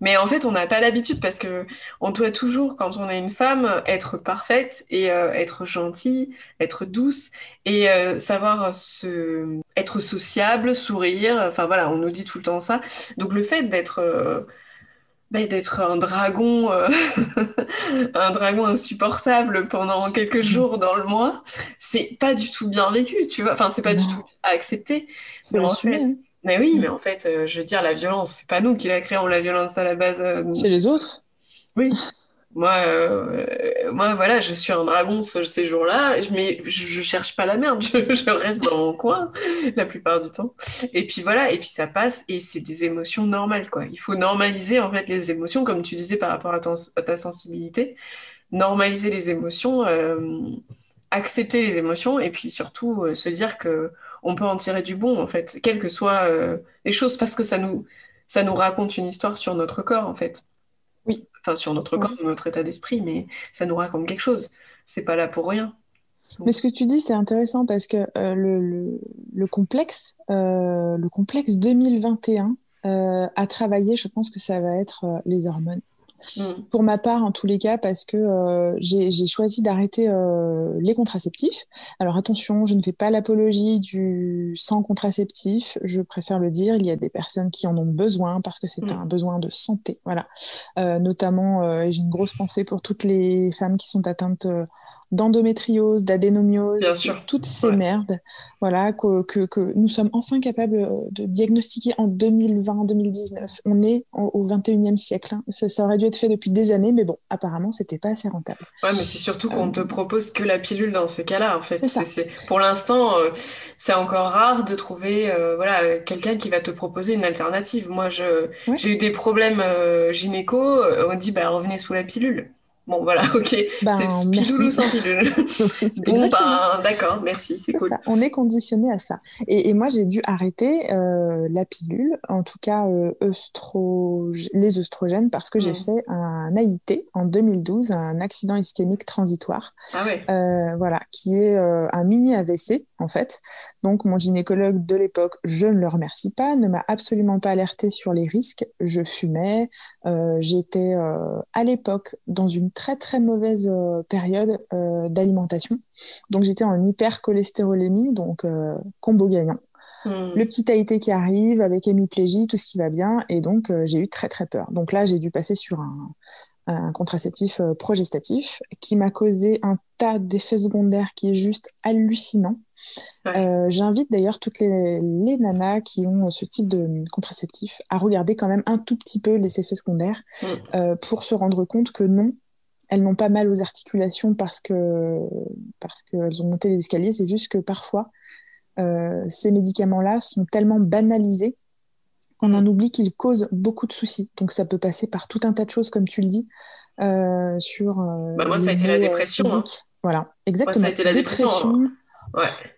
Mais en fait, on n'a pas l'habitude parce que on doit toujours, quand on est une femme, être parfaite et euh, être gentille, être douce et euh, savoir se... être sociable, sourire. Enfin voilà, on nous dit tout le temps ça. Donc le fait d'être euh, bah, d'être un dragon, [laughs] un dragon insupportable pendant quelques mm. jours dans le mois, c'est pas du tout bien vécu, tu vois. Enfin, c'est pas du tout à accepter. Mais, en fait. Mais oui, mais en fait, euh, je veux dire, la violence, c'est pas nous qui la créons, la violence à la base. Euh, c'est les autres. Oui. Moi, euh, moi, voilà, je suis un dragon ces jours-là, mais je, je, cherche pas la merde, [laughs] je, reste dans mon coin la plupart du temps. Et puis voilà, et puis ça passe, et c'est des émotions normales, quoi. Il faut normaliser en fait les émotions, comme tu disais par rapport à, ta sensibilité, normaliser les émotions, accepter les émotions, et puis surtout se dire que on peut en tirer du bon, en fait, quelles que soient les choses, parce que ça nous, ça nous raconte une histoire sur notre corps, en fait. Oui. Enfin, sur notre corps, notre état d'esprit, mais ça nous raconte quelque chose. C'est pas là pour rien. Mais ce que tu dis, c'est intéressant parce que euh, le, le, complexe, euh, le complexe 2021 euh, à travailler, je pense que ça va être les hormones. Mm. Pour ma part, en tous les cas, parce que euh, j'ai choisi d'arrêter euh, les contraceptifs. Alors attention, je ne fais pas l'apologie du sans contraceptif. Je préfère le dire. Il y a des personnes qui en ont besoin parce que c'est mm. un besoin de santé. Voilà. Euh, notamment, j'ai une grosse pensée pour toutes les femmes qui sont atteintes d'endométriose, d'adénomiose, toutes ces merdes, voilà, que, que, nous sommes enfin capables de diagnostiquer en 2020-2019. On est au 21e siècle. Hein. Ça, aurait dû être fait depuis des années, mais bon, apparemment, c'était pas assez rentable. Ouais, mais c'est surtout qu'on ne te propose que la pilule dans ces cas-là, en fait. C'est Pour l'instant, euh, c'est encore rare de trouver euh, voilà, quelqu'un qui va te proposer une alternative. Moi, j'ai eu des problèmes gynéco, on dit, bah, revenez sous la pilule. Bon, voilà, [laughs] ok. Ben, c'est pilule sans pilule. bon, ben, d'accord, merci, c'est cool. On est conditionné à ça. Et, moi, j'ai dû arrêter euh, la pilule, en tout cas euh, les œstrogènes, parce que j'ai hmm. fait un AIT en 2012, un accident ischémique transitoire. Ah ouais. Euh, voilà, qui est un mini AVC, en fait. Donc, mon gynécologue de l'époque, je ne le remercie pas, ne m'a absolument pas alerté sur les risques. Je fumais, j'étais à l'époque dans une très très mauvaise euh, période euh, d'alimentation. Donc j'étais en hypercholestérolémie, donc euh, combo gagnant. Hmm. Le petit AIT qui arrive avec hémiplégie, tout ce qui va bien, et donc j'ai eu très très peur. Donc là, j'ai dû passer sur un, contraceptif progestatif qui m'a causé un tas d'effets secondaires qui est juste hallucinant. J'invite d'ailleurs toutes les, les, nanas qui ont ce type de contraceptif à regarder quand même un tout petit peu les effets secondaires hmm. pour se rendre compte que non, elles n'ont pas mal aux articulations parce que parce qu'elles ont monté les escaliers. C'est juste que parfois, euh, ces médicaments-là sont tellement banalisés qu'on en oublie qu'ils causent beaucoup de soucis. Donc ça peut passer par tout un tas de choses, comme tu le dis, euh, sur. Euh, bah moi, ça a été la dépression. Hein. Voilà, exactement. ça a été la dépression. dépression ouais.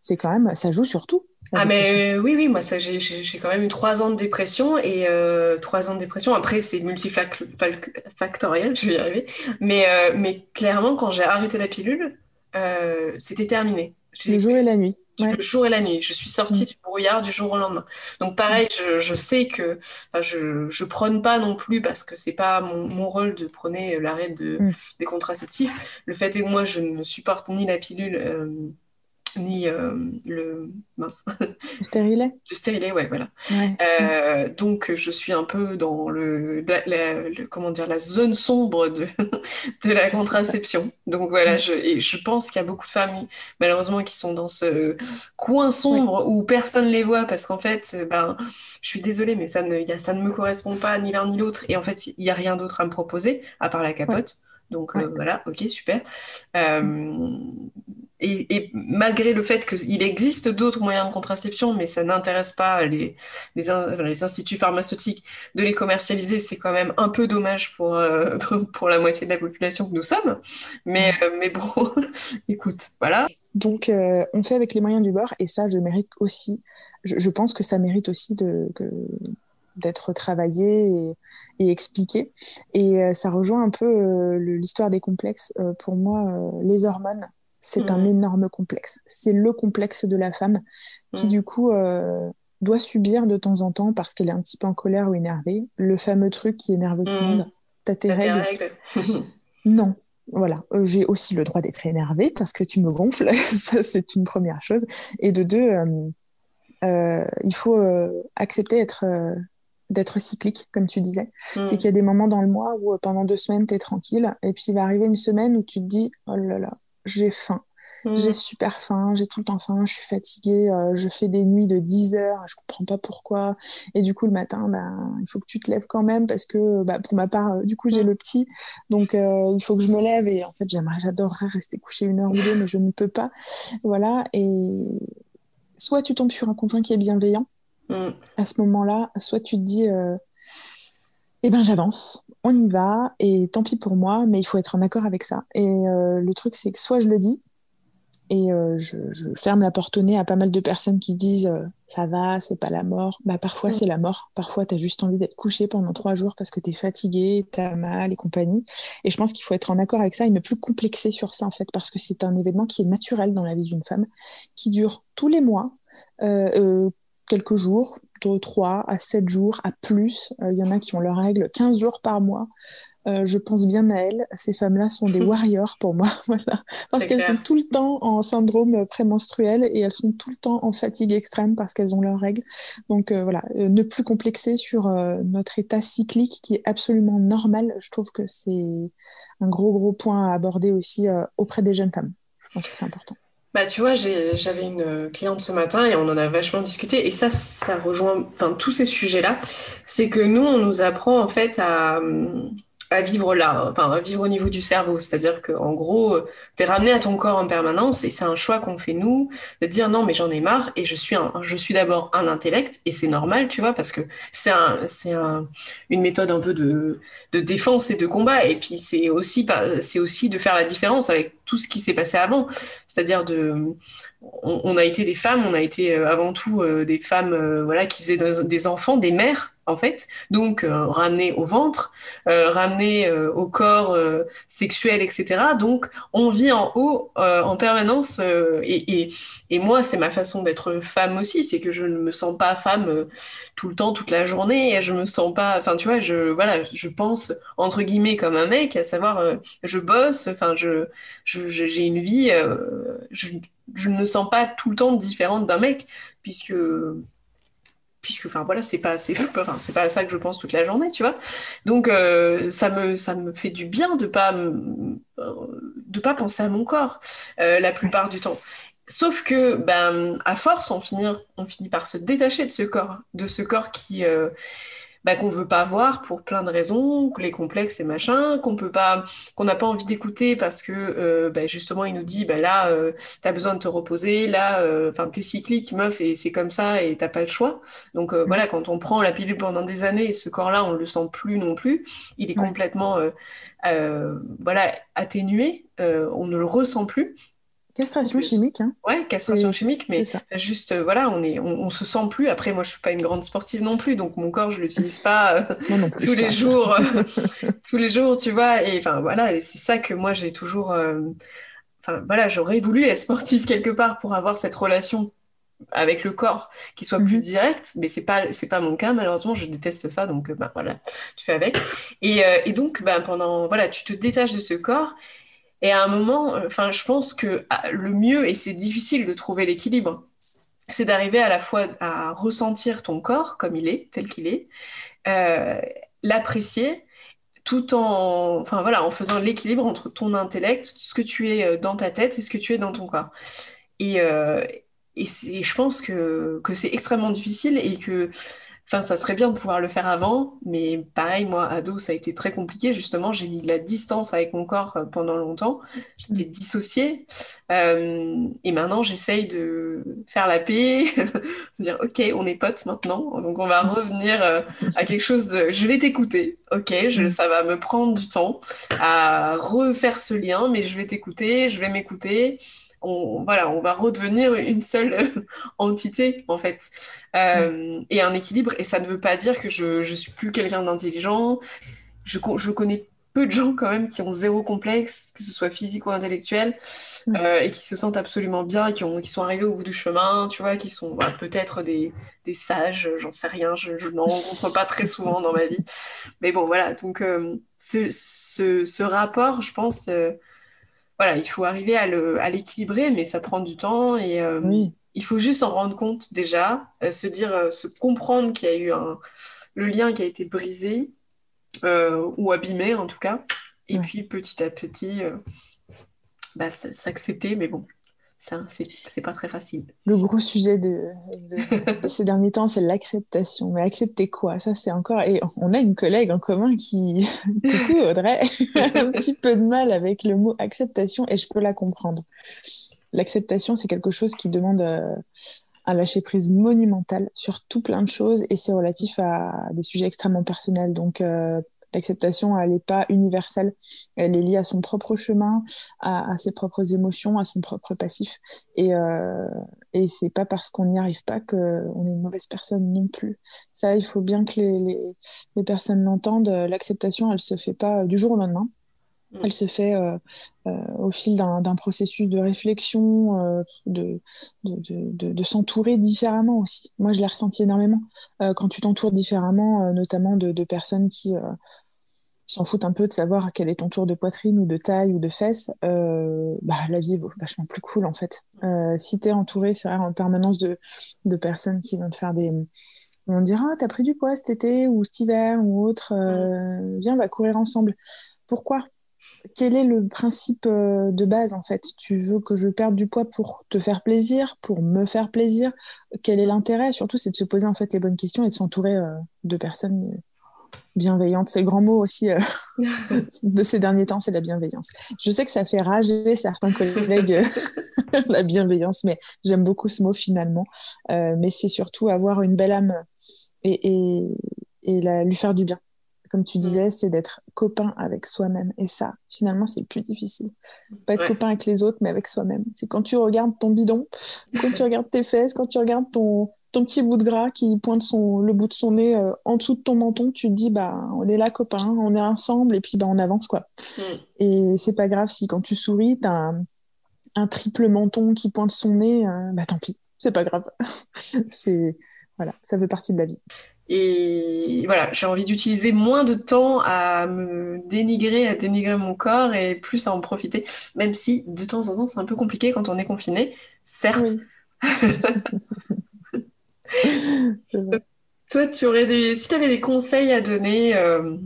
C'est quand même, ça joue sur tout. Ah mais oui, oui, moi j'ai quand même eu trois ans de dépression et euh, trois ans de dépression. Après c'est multifactoriel, je vais y arriver. Mais, euh, mais clairement quand j'ai arrêté la pilule, euh, c'était terminé. Le jour et la nuit. Le jour et la nuit. Je suis sortie mm. du brouillard du jour au lendemain. Donc pareil, je, je sais que je, je prône pas non plus parce que c'est pas mon, mon, rôle de prôner l'arrêt de, mm. des contraceptifs. Le fait est que moi je ne supporte ni la pilule ni euh, le mince. Le stérilet Le stérilet, ouais, voilà. Euh, donc, je suis un peu dans le, la, comment dire, la zone sombre de, [laughs] de la contraception. Donc, voilà, je, et je pense qu'il y a beaucoup de femmes, malheureusement, qui sont dans ce coin sombre où personne les voit parce qu'en fait, ben, je suis désolée, mais ça ne, y a, ça ne me correspond pas ni l'un ni l'autre. Et en fait, il n'y a rien d'autre à me proposer à part la capote. Donc euh, voilà, ok, super. Euh, et, malgré le fait qu'il existe d'autres moyens de contraception, mais ça n'intéresse pas les, les, instituts pharmaceutiques de les commercialiser, c'est quand même un peu dommage pour, euh, [laughs] pour la moitié de la population que nous sommes. Mais, mais bon, [laughs] écoute, voilà. Donc on fait avec les moyens du bord, et ça, je mérite aussi, je, pense que ça mérite aussi de, d'être travaillé et, et, expliqué. Et euh, ça rejoint un peu euh, l'histoire des complexes. Euh, pour moi, les hormones, c'est un énorme complexe. C'est le complexe de la femme qui, mmh. du coup, doit subir de temps en temps, parce qu'elle est un petit peu en colère ou énervée, le fameux truc qui énerve tout le mmh. monde. T'as tes règles, [laughs] Non, voilà, j'ai aussi le droit d'être énervée parce que tu me gonfles, [laughs] ça c'est une première chose. Et de deux, il faut accepter d'être d'être cyclique, comme tu disais. Mm. C'est qu'il y a des moments dans le mois où pendant deux semaines, tu es tranquille, et puis il va arriver une semaine où tu te dis, oh là là, j'ai faim. J'ai mm. super faim, j'ai tout le temps faim, je suis fatiguée, euh, je fais des nuits de 10 heures, je comprends pas pourquoi. Et du coup, le matin, ben, il faut que tu te lèves quand même parce que bah, pour ma part, euh, du coup, j'ai mm. le petit. Donc, euh, il faut que je me lève. Et en fait, j'aimerais, j'adorerais rester couchée une heure ou deux, mais je ne peux pas. Voilà. Et soit tu tombes sur un conjoint qui est bienveillant mm. à ce moment-là, soit tu te dis, eh ben, j'avance on y va et tant pis pour moi, mais il faut être en accord avec ça. Et le truc, c'est que soit je le dis, et euh, je, ferme la porte au nez à pas mal de personnes qui disent euh, ça va, c'est pas la mort. Bah, parfois, mm. c'est la mort. Parfois, tu as juste envie d'être couché pendant trois jours parce que tu es fatigué, tu as mal et compagnie. Et je pense qu'il faut être en accord avec ça et ne plus complexer sur ça, en fait, parce que c'est un événement qui est naturel dans la vie d'une femme, qui dure tous les mois, euh, quelques jours, de 3 à 7 jours, à plus. Il y en a qui ont leurs règles 15 jours par mois. Euh, je pense bien à elles. Ces femmes-là sont des [laughs] warriors pour moi, [laughs] voilà. parce qu'elles sont tout le temps en syndrome prémenstruel et elles sont tout le temps en fatigue extrême parce qu'elles ont leurs règles. Donc euh, voilà, euh, ne plus complexer sur notre état cyclique qui est absolument normal. Je trouve que c'est un gros gros point à aborder aussi auprès des jeunes femmes. Je pense que c'est important. Bah, tu vois, j'avais une cliente ce matin et on en a vachement discuté. Et ça, ça rejoint tous ces sujets-là. C'est que nous, on nous apprend en fait à, à vivre là, enfin à vivre au niveau du cerveau. C'est-à-dire qu'en gros, tu es ramené à ton corps en permanence et c'est un choix qu'on fait nous de dire non mais j'en ai marre et je suis un, je suis d'abord un intellect et c'est normal, tu vois, parce que c'est un, un, une méthode un peu de, de défense et de combat et puis c'est aussi c'est aussi de faire la différence avec tout ce qui s'est passé avant. C'est-à-dire de on, a été des femmes, on a été euh, avant tout euh, des femmes euh, voilà, qui faisaient des enfants, des mères en fait, donc ramenées au ventre, ramenées au corps sexuel, etc. Donc on vit en haut en permanence et, et, moi c'est ma façon d'être femme aussi, c'est que je ne me sens pas femme tout le temps, toute la journée, et je me sens pas, enfin tu vois, je voilà, je pense entre guillemets comme un mec, à savoir je bosse, enfin je j'ai une vie, je ne me sens pas tout le temps différente d'un mec, puisque puisque enfin voilà c'est pas c'est [laughs] c'est pas à ça que je pense toute la journée tu vois. Donc euh, ça me ça me fait du bien de pas de pas penser à mon corps euh, la plupart du temps. Sauf que ben à force on finit on finit par se détacher de ce corps de ce corps qui euh, bah, qu'on veut pas voir pour plein de raisons, les complexes et machin, qu'on peut pas, qu'on n'a pas envie d'écouter parce que euh, bah, justement il nous dit bah là euh, tu as besoin de te reposer, là euh, enfin t'es cyclique meuf et c'est comme ça et t'as pas le choix. Donc mm. voilà quand on prend la pilule pendant des années, ce corps-là on le sent plus non plus, il est complètement voilà atténué, on ne le ressent plus. Castration chimique. Hein. Ouais, castration chimique, mais juste, euh, voilà, on, est, on, se sent plus. Après, moi, je suis pas une grande sportive non plus, donc mon corps, je l'utilise [laughs] pas euh, tous les jours, euh, [laughs] tous les jours, tu vois. Et enfin, voilà, c'est ça que moi, j'ai toujours. Enfin, voilà, j'aurais voulu être sportive quelque part pour avoir cette relation avec le corps qui soit plus mhm. direct, mais c'est pas c'est pas mon cas malheureusement. Je déteste ça, donc ben voilà, tu fais avec. Et, et donc, ben pendant voilà, tu te détaches de ce corps et à un moment, enfin, je pense que ah, le mieux, et c'est difficile de trouver l'équilibre, c'est d'arriver à la fois à ressentir ton corps comme il est, tel qu'il est, euh, l'apprécier, tout en, enfin voilà, en faisant l'équilibre entre ton intellect, ce que tu es euh, dans ta tête et ce que tu es dans ton corps. Et, euh, et je pense que, que c'est extrêmement difficile et que Enfin, ça serait bien de pouvoir le faire avant, mais pareil, moi, ado, ça a été très compliqué. Justement, j'ai mis de la distance avec mon corps euh, pendant longtemps. J'étais dissociée. Euh, et maintenant, j'essaye de faire la paix, [laughs] de dire, OK, on est potes maintenant. Donc, on va [laughs] revenir euh, à quelque chose de, je vais t'écouter. OK, je, mm. ça va me prendre du temps à refaire ce lien, mais je vais t'écouter, je vais m'écouter on, voilà, on va redevenir une seule entité, en fait, euh, et un équilibre. Et ça ne veut pas dire que je ne suis plus quelqu'un d'intelligent. Je, je, connais peu de gens, quand même, qui ont zéro complexe, que ce soit physique ou intellectuel, euh, et qui se sentent absolument bien, et qui, ont, qui sont arrivés au bout du chemin, tu vois, qui sont peut-être des, des, sages, j'en sais rien, je, je n'en rencontre pas très souvent dans ma vie. Mais bon, voilà, donc euh, ce, ce, ce, rapport, je pense voilà, il faut arriver à l'équilibrer, mais ça prend du temps et euh, il faut juste s'en rendre compte déjà, euh, se dire, euh, se comprendre qu'il y a eu un, le lien qui a été brisé ou abîmé en tout cas. Et puis petit à petit, bah, s'accepter, mais bon, c'est pas très facile. Le gros sujet de, ces derniers temps, c'est l'acceptation. Mais accepter quoi? Ça, c'est encore. Et on a une collègue en commun qui, [laughs] coucou Audrey, [laughs] a un petit peu de mal avec le mot acceptation et je peux la comprendre. L'acceptation, c'est quelque chose qui demande euh, un lâcher-prise monumental sur tout plein de choses et c'est relatif à des sujets extrêmement personnels. Donc, euh, L'acceptation, elle n'est pas universelle. Elle est liée à son propre chemin, à, ses propres émotions, à son propre passif. Et, euh, et c'est pas parce qu'on n'y arrive pas qu'on est une mauvaise personne non plus. Ça, il faut bien que les, les, personnes l'entendent. L'acceptation, elle se fait pas du jour au lendemain. Mm. Elle se fait euh, euh, au fil d'un processus de réflexion, euh, de, de, de, de s'entourer différemment aussi. Moi, je l'ai ressenti énormément. quand tu t'entoures différemment, notamment de, personnes qui s'en foutent un peu de savoir quel est ton tour de poitrine ou de taille ou de fesses, euh, bah, la vie est vachement plus cool en fait. Euh, si tu es entouré, c'est vrai, en permanence de, de, personnes qui vont te faire des. On dira, ah, t'as pris du poids cet été ou cet hiver ou autre, euh, viens, on va courir ensemble. Pourquoi? Quel est le principe de base en fait? Tu veux que je perde du poids pour te faire plaisir, pour me faire plaisir? Quel est l'intérêt? Surtout, c'est de se poser en fait les bonnes questions et de s'entourer de personnes bienveillante. C'est le grand mot aussi euh, [laughs] de ces derniers temps, c'est la bienveillance. Je sais que ça fait rager certains collègues, [laughs] la bienveillance, mais j'aime beaucoup ce mot finalement. Euh, mais c'est surtout avoir une belle âme et, et, et la, lui faire du bien. Comme tu disais, c'est d'être copain avec soi-même. Et ça, finalement, c'est le plus difficile. Pas être copain avec les autres, mais avec soi-même. C'est quand tu regardes ton bidon, quand tu regardes tes fesses, quand tu regardes ton, ton petit bout de gras qui pointe son, le bout de son nez euh, en dessous de ton menton, tu te dis bah on est là copains, on est ensemble et puis bah on avance quoi. Mm. Et c'est pas grave si quand tu souris, tu as un, triple menton qui pointe son nez, euh, bah tant pis, c'est pas grave. [laughs] c'est voilà, ça fait partie de la vie. Et voilà, j'ai envie d'utiliser moins de temps à me dénigrer, à dénigrer mon corps et plus à en profiter, même si de temps en temps c'est un peu compliqué quand on est confiné, certes. [laughs] [laughs] Toi, tu aurais des... si tu avais des conseils à donner, euh,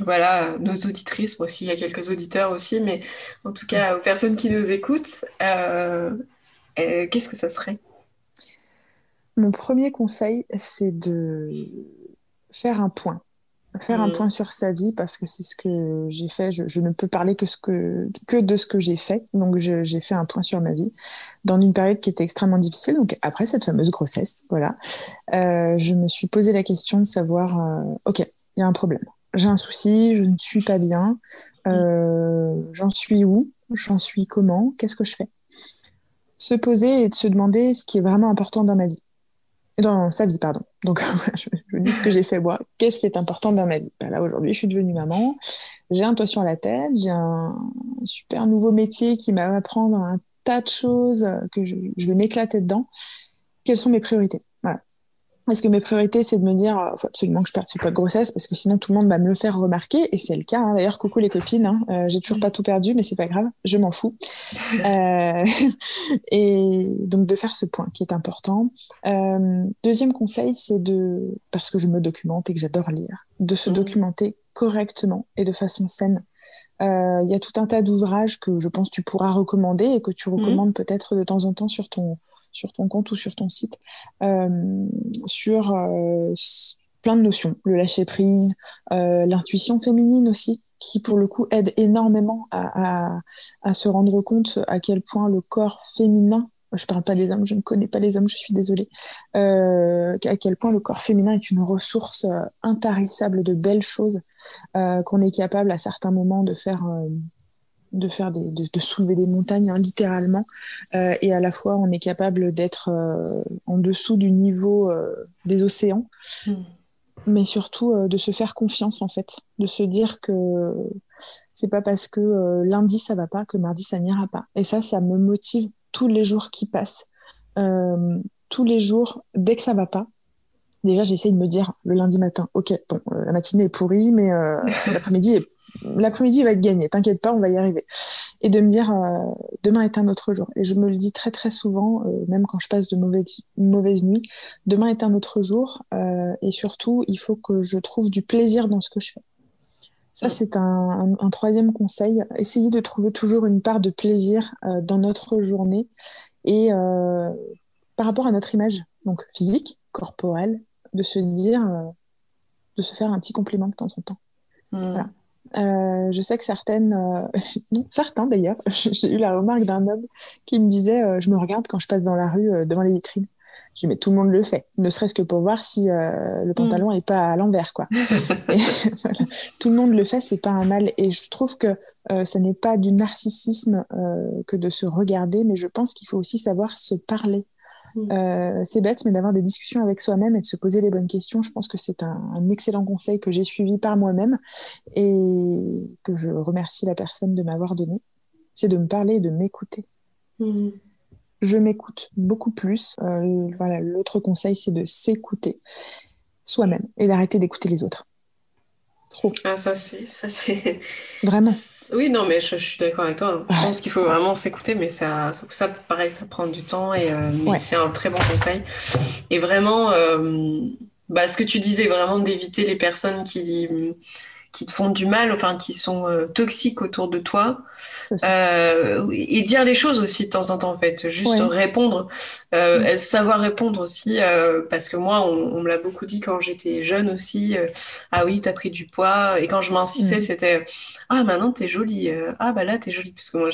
voilà, nos auditrices, moi aussi, il y a quelques auditeurs aussi, mais en tout cas aux personnes qui nous écoutent, euh, euh, qu'est-ce que ça serait? Mon premier conseil, c'est de faire un point faire un mm. point sur sa vie parce que c'est ce que j'ai fait. Je, ne peux parler que, ce que, que de ce que j'ai fait. Donc, j'ai fait un point sur ma vie dans une période qui était extrêmement difficile. Donc, après cette fameuse grossesse, voilà, euh, je me suis posé la question de savoir, euh, OK, il y a un problème. J'ai un souci, je ne suis pas bien. Euh, j'en suis où? J'en suis comment? Qu'est-ce que je fais? Se poser et de se demander ce qui est vraiment important dans ma vie dans sa vie, pardon. Donc, [laughs] je, je dis ce que j'ai fait moi. Qu'est-ce qui est important dans ma vie? Ben Là, aujourd'hui, je suis devenue maman. J'ai un toit sur la tête. J'ai un super nouveau métier qui m'a apprendre un tas de choses que je, je vais m'éclater dedans. Quelles sont mes priorités? Est-ce que mes priorités, c'est de me dire, il faut absolument que je perde ce poids de grossesse parce que sinon tout le monde va me le faire remarquer et c'est le cas. Hein. D'ailleurs, coucou les copines, hein. euh, j'ai toujours pas tout perdu, mais c'est pas grave, je m'en fous. [laughs] Euh, [laughs] et donc de faire ce point qui est important. Euh, deuxième conseil, c'est de, parce que je me documente et que j'adore lire, de se mmh. documenter correctement et de façon saine. Il y a tout un tas d'ouvrages que je pense tu pourras recommander et que tu mmh. recommandes peut-être de temps en temps sur ton sur ton compte ou sur ton site euh, sur euh, plein de notions, le lâcher prise, euh, l'intuition féminine aussi, qui pour le coup aide énormément à, se rendre compte à quel point le corps féminin, je ne parle pas des hommes, je ne connais pas les hommes, je suis désolée, à quel point le corps féminin est une ressource intarissable de belles choses qu'on est capable à certains moments de faire de faire des, de, soulever des montagnes hein, littéralement. Euh, et à la fois on est capable d'être euh, en dessous du niveau euh, des océans. Hmm. mais surtout de se faire confiance en fait. De se dire que c'est pas parce que lundi ça va pas que mardi ça n'ira pas. Et ça ça me motive tous les jours qui passent. Tous les jours dès que ça va pas déjà j'essaye de me dire le lundi matin ok bon la matinée est pourrie mais [laughs] l'après-midi est l'après-midi va être gagné, t'inquiète pas, on va y arriver. et de me dire demain est un autre jour. Et je me le dis très très souvent, même quand je passe de mauvaises, mauvaises nuits, demain est un autre jour et surtout il faut que je trouve du plaisir dans ce que je fais. Ça, c'est un, troisième conseil. Essayez de trouver toujours une part de plaisir dans notre journée et par rapport à notre image, donc physique, corporelle, de se dire, de se faire un petit compliment de temps en temps. Hmm. Euh, je sais que certaines, euh, [laughs] non, certains d'ailleurs, [laughs] j'ai eu la remarque d'un homme qui me disait euh, Je me regarde quand je passe dans la rue devant les vitrines. Je dis Mais tout le monde le fait, ne serait-ce que pour voir si le pantalon n'est pas à l'envers. quoi. [laughs] Tout le monde le fait, c'est pas un mal. Et je trouve que ce n'est pas du narcissisme que de se regarder, mais je pense qu'il faut aussi savoir se parler. Mm. Euh, c'est bête, mais d'avoir des discussions avec soi-même et de se poser les bonnes questions, je pense que c'est un, excellent conseil que j'ai suivi par moi-même et que je remercie la personne de m'avoir donné. C'est de me parler et de m'écouter. Mm. Je m'écoute beaucoup plus. Euh, voilà, l'autre conseil, c'est de s'écouter soi-même et d'arrêter d'écouter les autres. Ah, ça, c'est. Ça, c'est... [laughs] Vraiment. Oui, non, mais je, suis d'accord avec toi. Je pense qu'il faut vraiment s'écouter, mais ça, ça, pareil, ça prend du temps et euh, c'est un très bon conseil. Et vraiment, euh, bah, ce que tu disais, vraiment d'éviter les personnes qui, qui te font du mal, enfin, qui sont euh, toxiques autour de toi. Et dire les choses aussi de temps en temps, en fait. Juste répondre, euh, mm. savoir répondre aussi, euh, parce que moi, on, me l'a beaucoup dit quand j'étais jeune aussi. ah oui, t'as pris du poids. Et quand je m'insistais, mm. c'était ah maintenant t'es jolie euh, ah bah là t'es jolie parce que moi,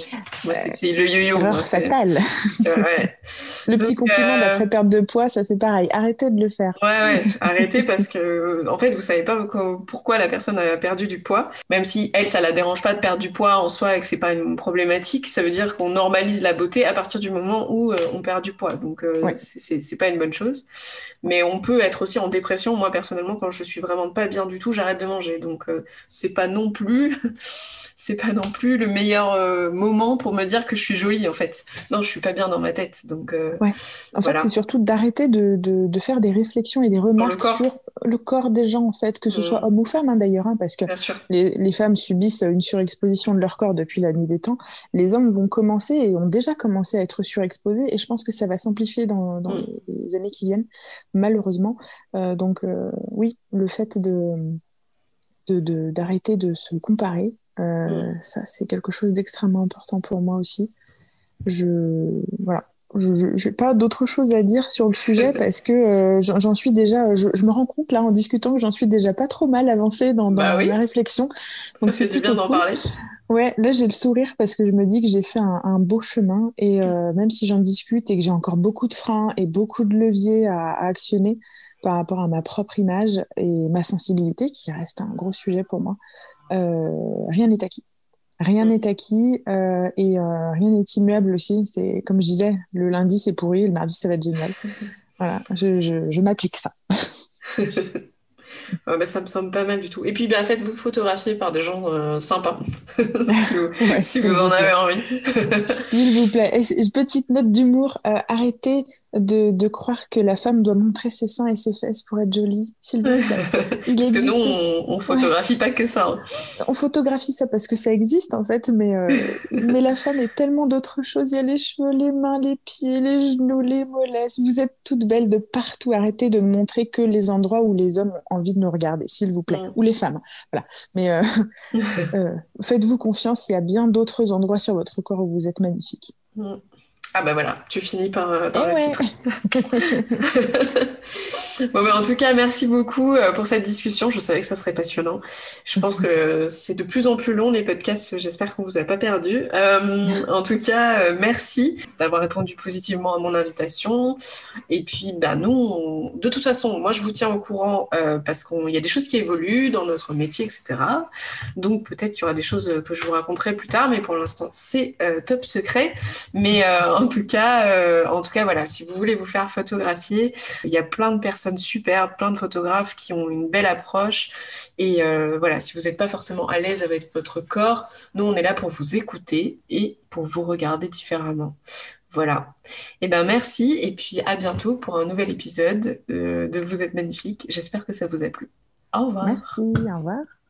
moi c'est le yo-yo fatal [laughs] [laughs] le petit compliment euh, d'après perte de poids ça c'est pareil arrêtez de le faire ouais ouais [laughs] arrêtez parce que en fait vous savez pas pourquoi la personne a perdu du poids même si elle ça la dérange pas de perdre du poids en soi et que c'est pas une problématique ça veut dire qu'on normalise la beauté à partir du moment où euh, on perd du poids donc c'est pas une bonne chose. Mais on peut être aussi en dépression. Moi personnellement quand je suis vraiment pas bien du tout j'arrête de manger. Donc c'est pas non plus c'est pas non plus le meilleur euh, moment pour me dire que je suis jolie en fait. Non, je suis pas bien dans ma tête. Donc, euh, ouais. En fait, c'est surtout d'arrêter de, de, faire des réflexions et des remarques sur le corps des gens en fait, que ce mm. soit homme ou femme hein, d'ailleurs, hein, parce que les, les, femmes subissent une surexposition de leur corps depuis la nuit des temps. Les hommes vont commencer et ont déjà commencé à être surexposés et je pense que ça va s'amplifier dans, dans mm. les années qui viennent, malheureusement. Euh, donc oui, le fait de d'arrêter de, de, se comparer. Euh, mm. Ça, c'est quelque chose d'extrêmement important pour moi aussi. Je, voilà. Je n'ai pas d'autre chose à dire sur le sujet [laughs] parce que euh, j'en suis déjà, je, me rends compte là en discutant que j'en suis déjà pas trop mal avancée dans, dans bah ma réflexion. Donc c'est bien d'en parler. Ouais, là j'ai le sourire parce que je me dis que j'ai fait un, beau chemin et euh, même si j'en discute et que j'ai encore beaucoup de freins et beaucoup de leviers à, à actionner, par rapport à ma propre image et ma sensibilité, qui reste un gros sujet pour moi, rien n'est acquis. Rien n'est acquis euh, et euh, rien n'est immuable aussi. C'est comme je disais, le lundi c'est pourri, le mardi ça va être génial. [laughs] Voilà, je, je, je m'applique ça. [laughs] bah, ça me semble pas mal du tout. Et puis, bah, faites-vous photographier par des gens euh, sympas, [laughs] si, vous, en avez envie. S'il vous plaît. petite note d'humour, euh, arrêtez de, de, croire que la femme doit montrer ses seins et ses fesses pour être jolie, s'il vous plaît. [laughs] Il parce que nous, on, on photographie pas que ça. Hein. On photographie ça parce que ça existe, en fait, mais, euh, [laughs] mais la femme est tellement d'autres choses. Il y a les cheveux, les mains, les pieds, les genoux, les mollets. Vous êtes toutes belles de partout. Arrêtez de montrer que les endroits où les hommes ont envie de nous regarder, s'il vous plaît, mm. ou les femmes. Voilà. Mais euh, [laughs] euh, faites-vous confiance, il y a bien d'autres endroits sur votre corps où vous êtes magnifique. Mm. Ah bah voilà, tu finis par, euh, par eh le titre. [laughs] [laughs] bah, en tout cas, merci beaucoup euh, pour cette discussion. Je savais que ça serait passionnant. Je pense que c'est de plus en plus long les podcasts. J'espère qu'on vous a pas perdu. Euh, en tout cas, merci d'avoir répondu positivement à mon invitation. Et puis, bah nous, de toute façon, moi je vous tiens au courant parce qu'il y a des choses qui évoluent dans notre métier, etc. Donc peut-être qu'il y aura des choses que je vous raconterai plus tard, mais pour l'instant c'est top secret. Mais en tout cas, euh, en tout cas, voilà, si vous voulez vous faire photographier, il y a plein de personnes superbes, plein de photographes qui ont une belle approche. Et euh, voilà, si vous n'êtes pas forcément à l'aise avec votre corps, nous, on est là pour vous écouter et pour vous regarder différemment. Voilà. Et eh ben merci et puis à bientôt pour un nouvel épisode euh, de Vous êtes magnifique. J'espère que ça vous a plu. Au revoir. Merci, au revoir.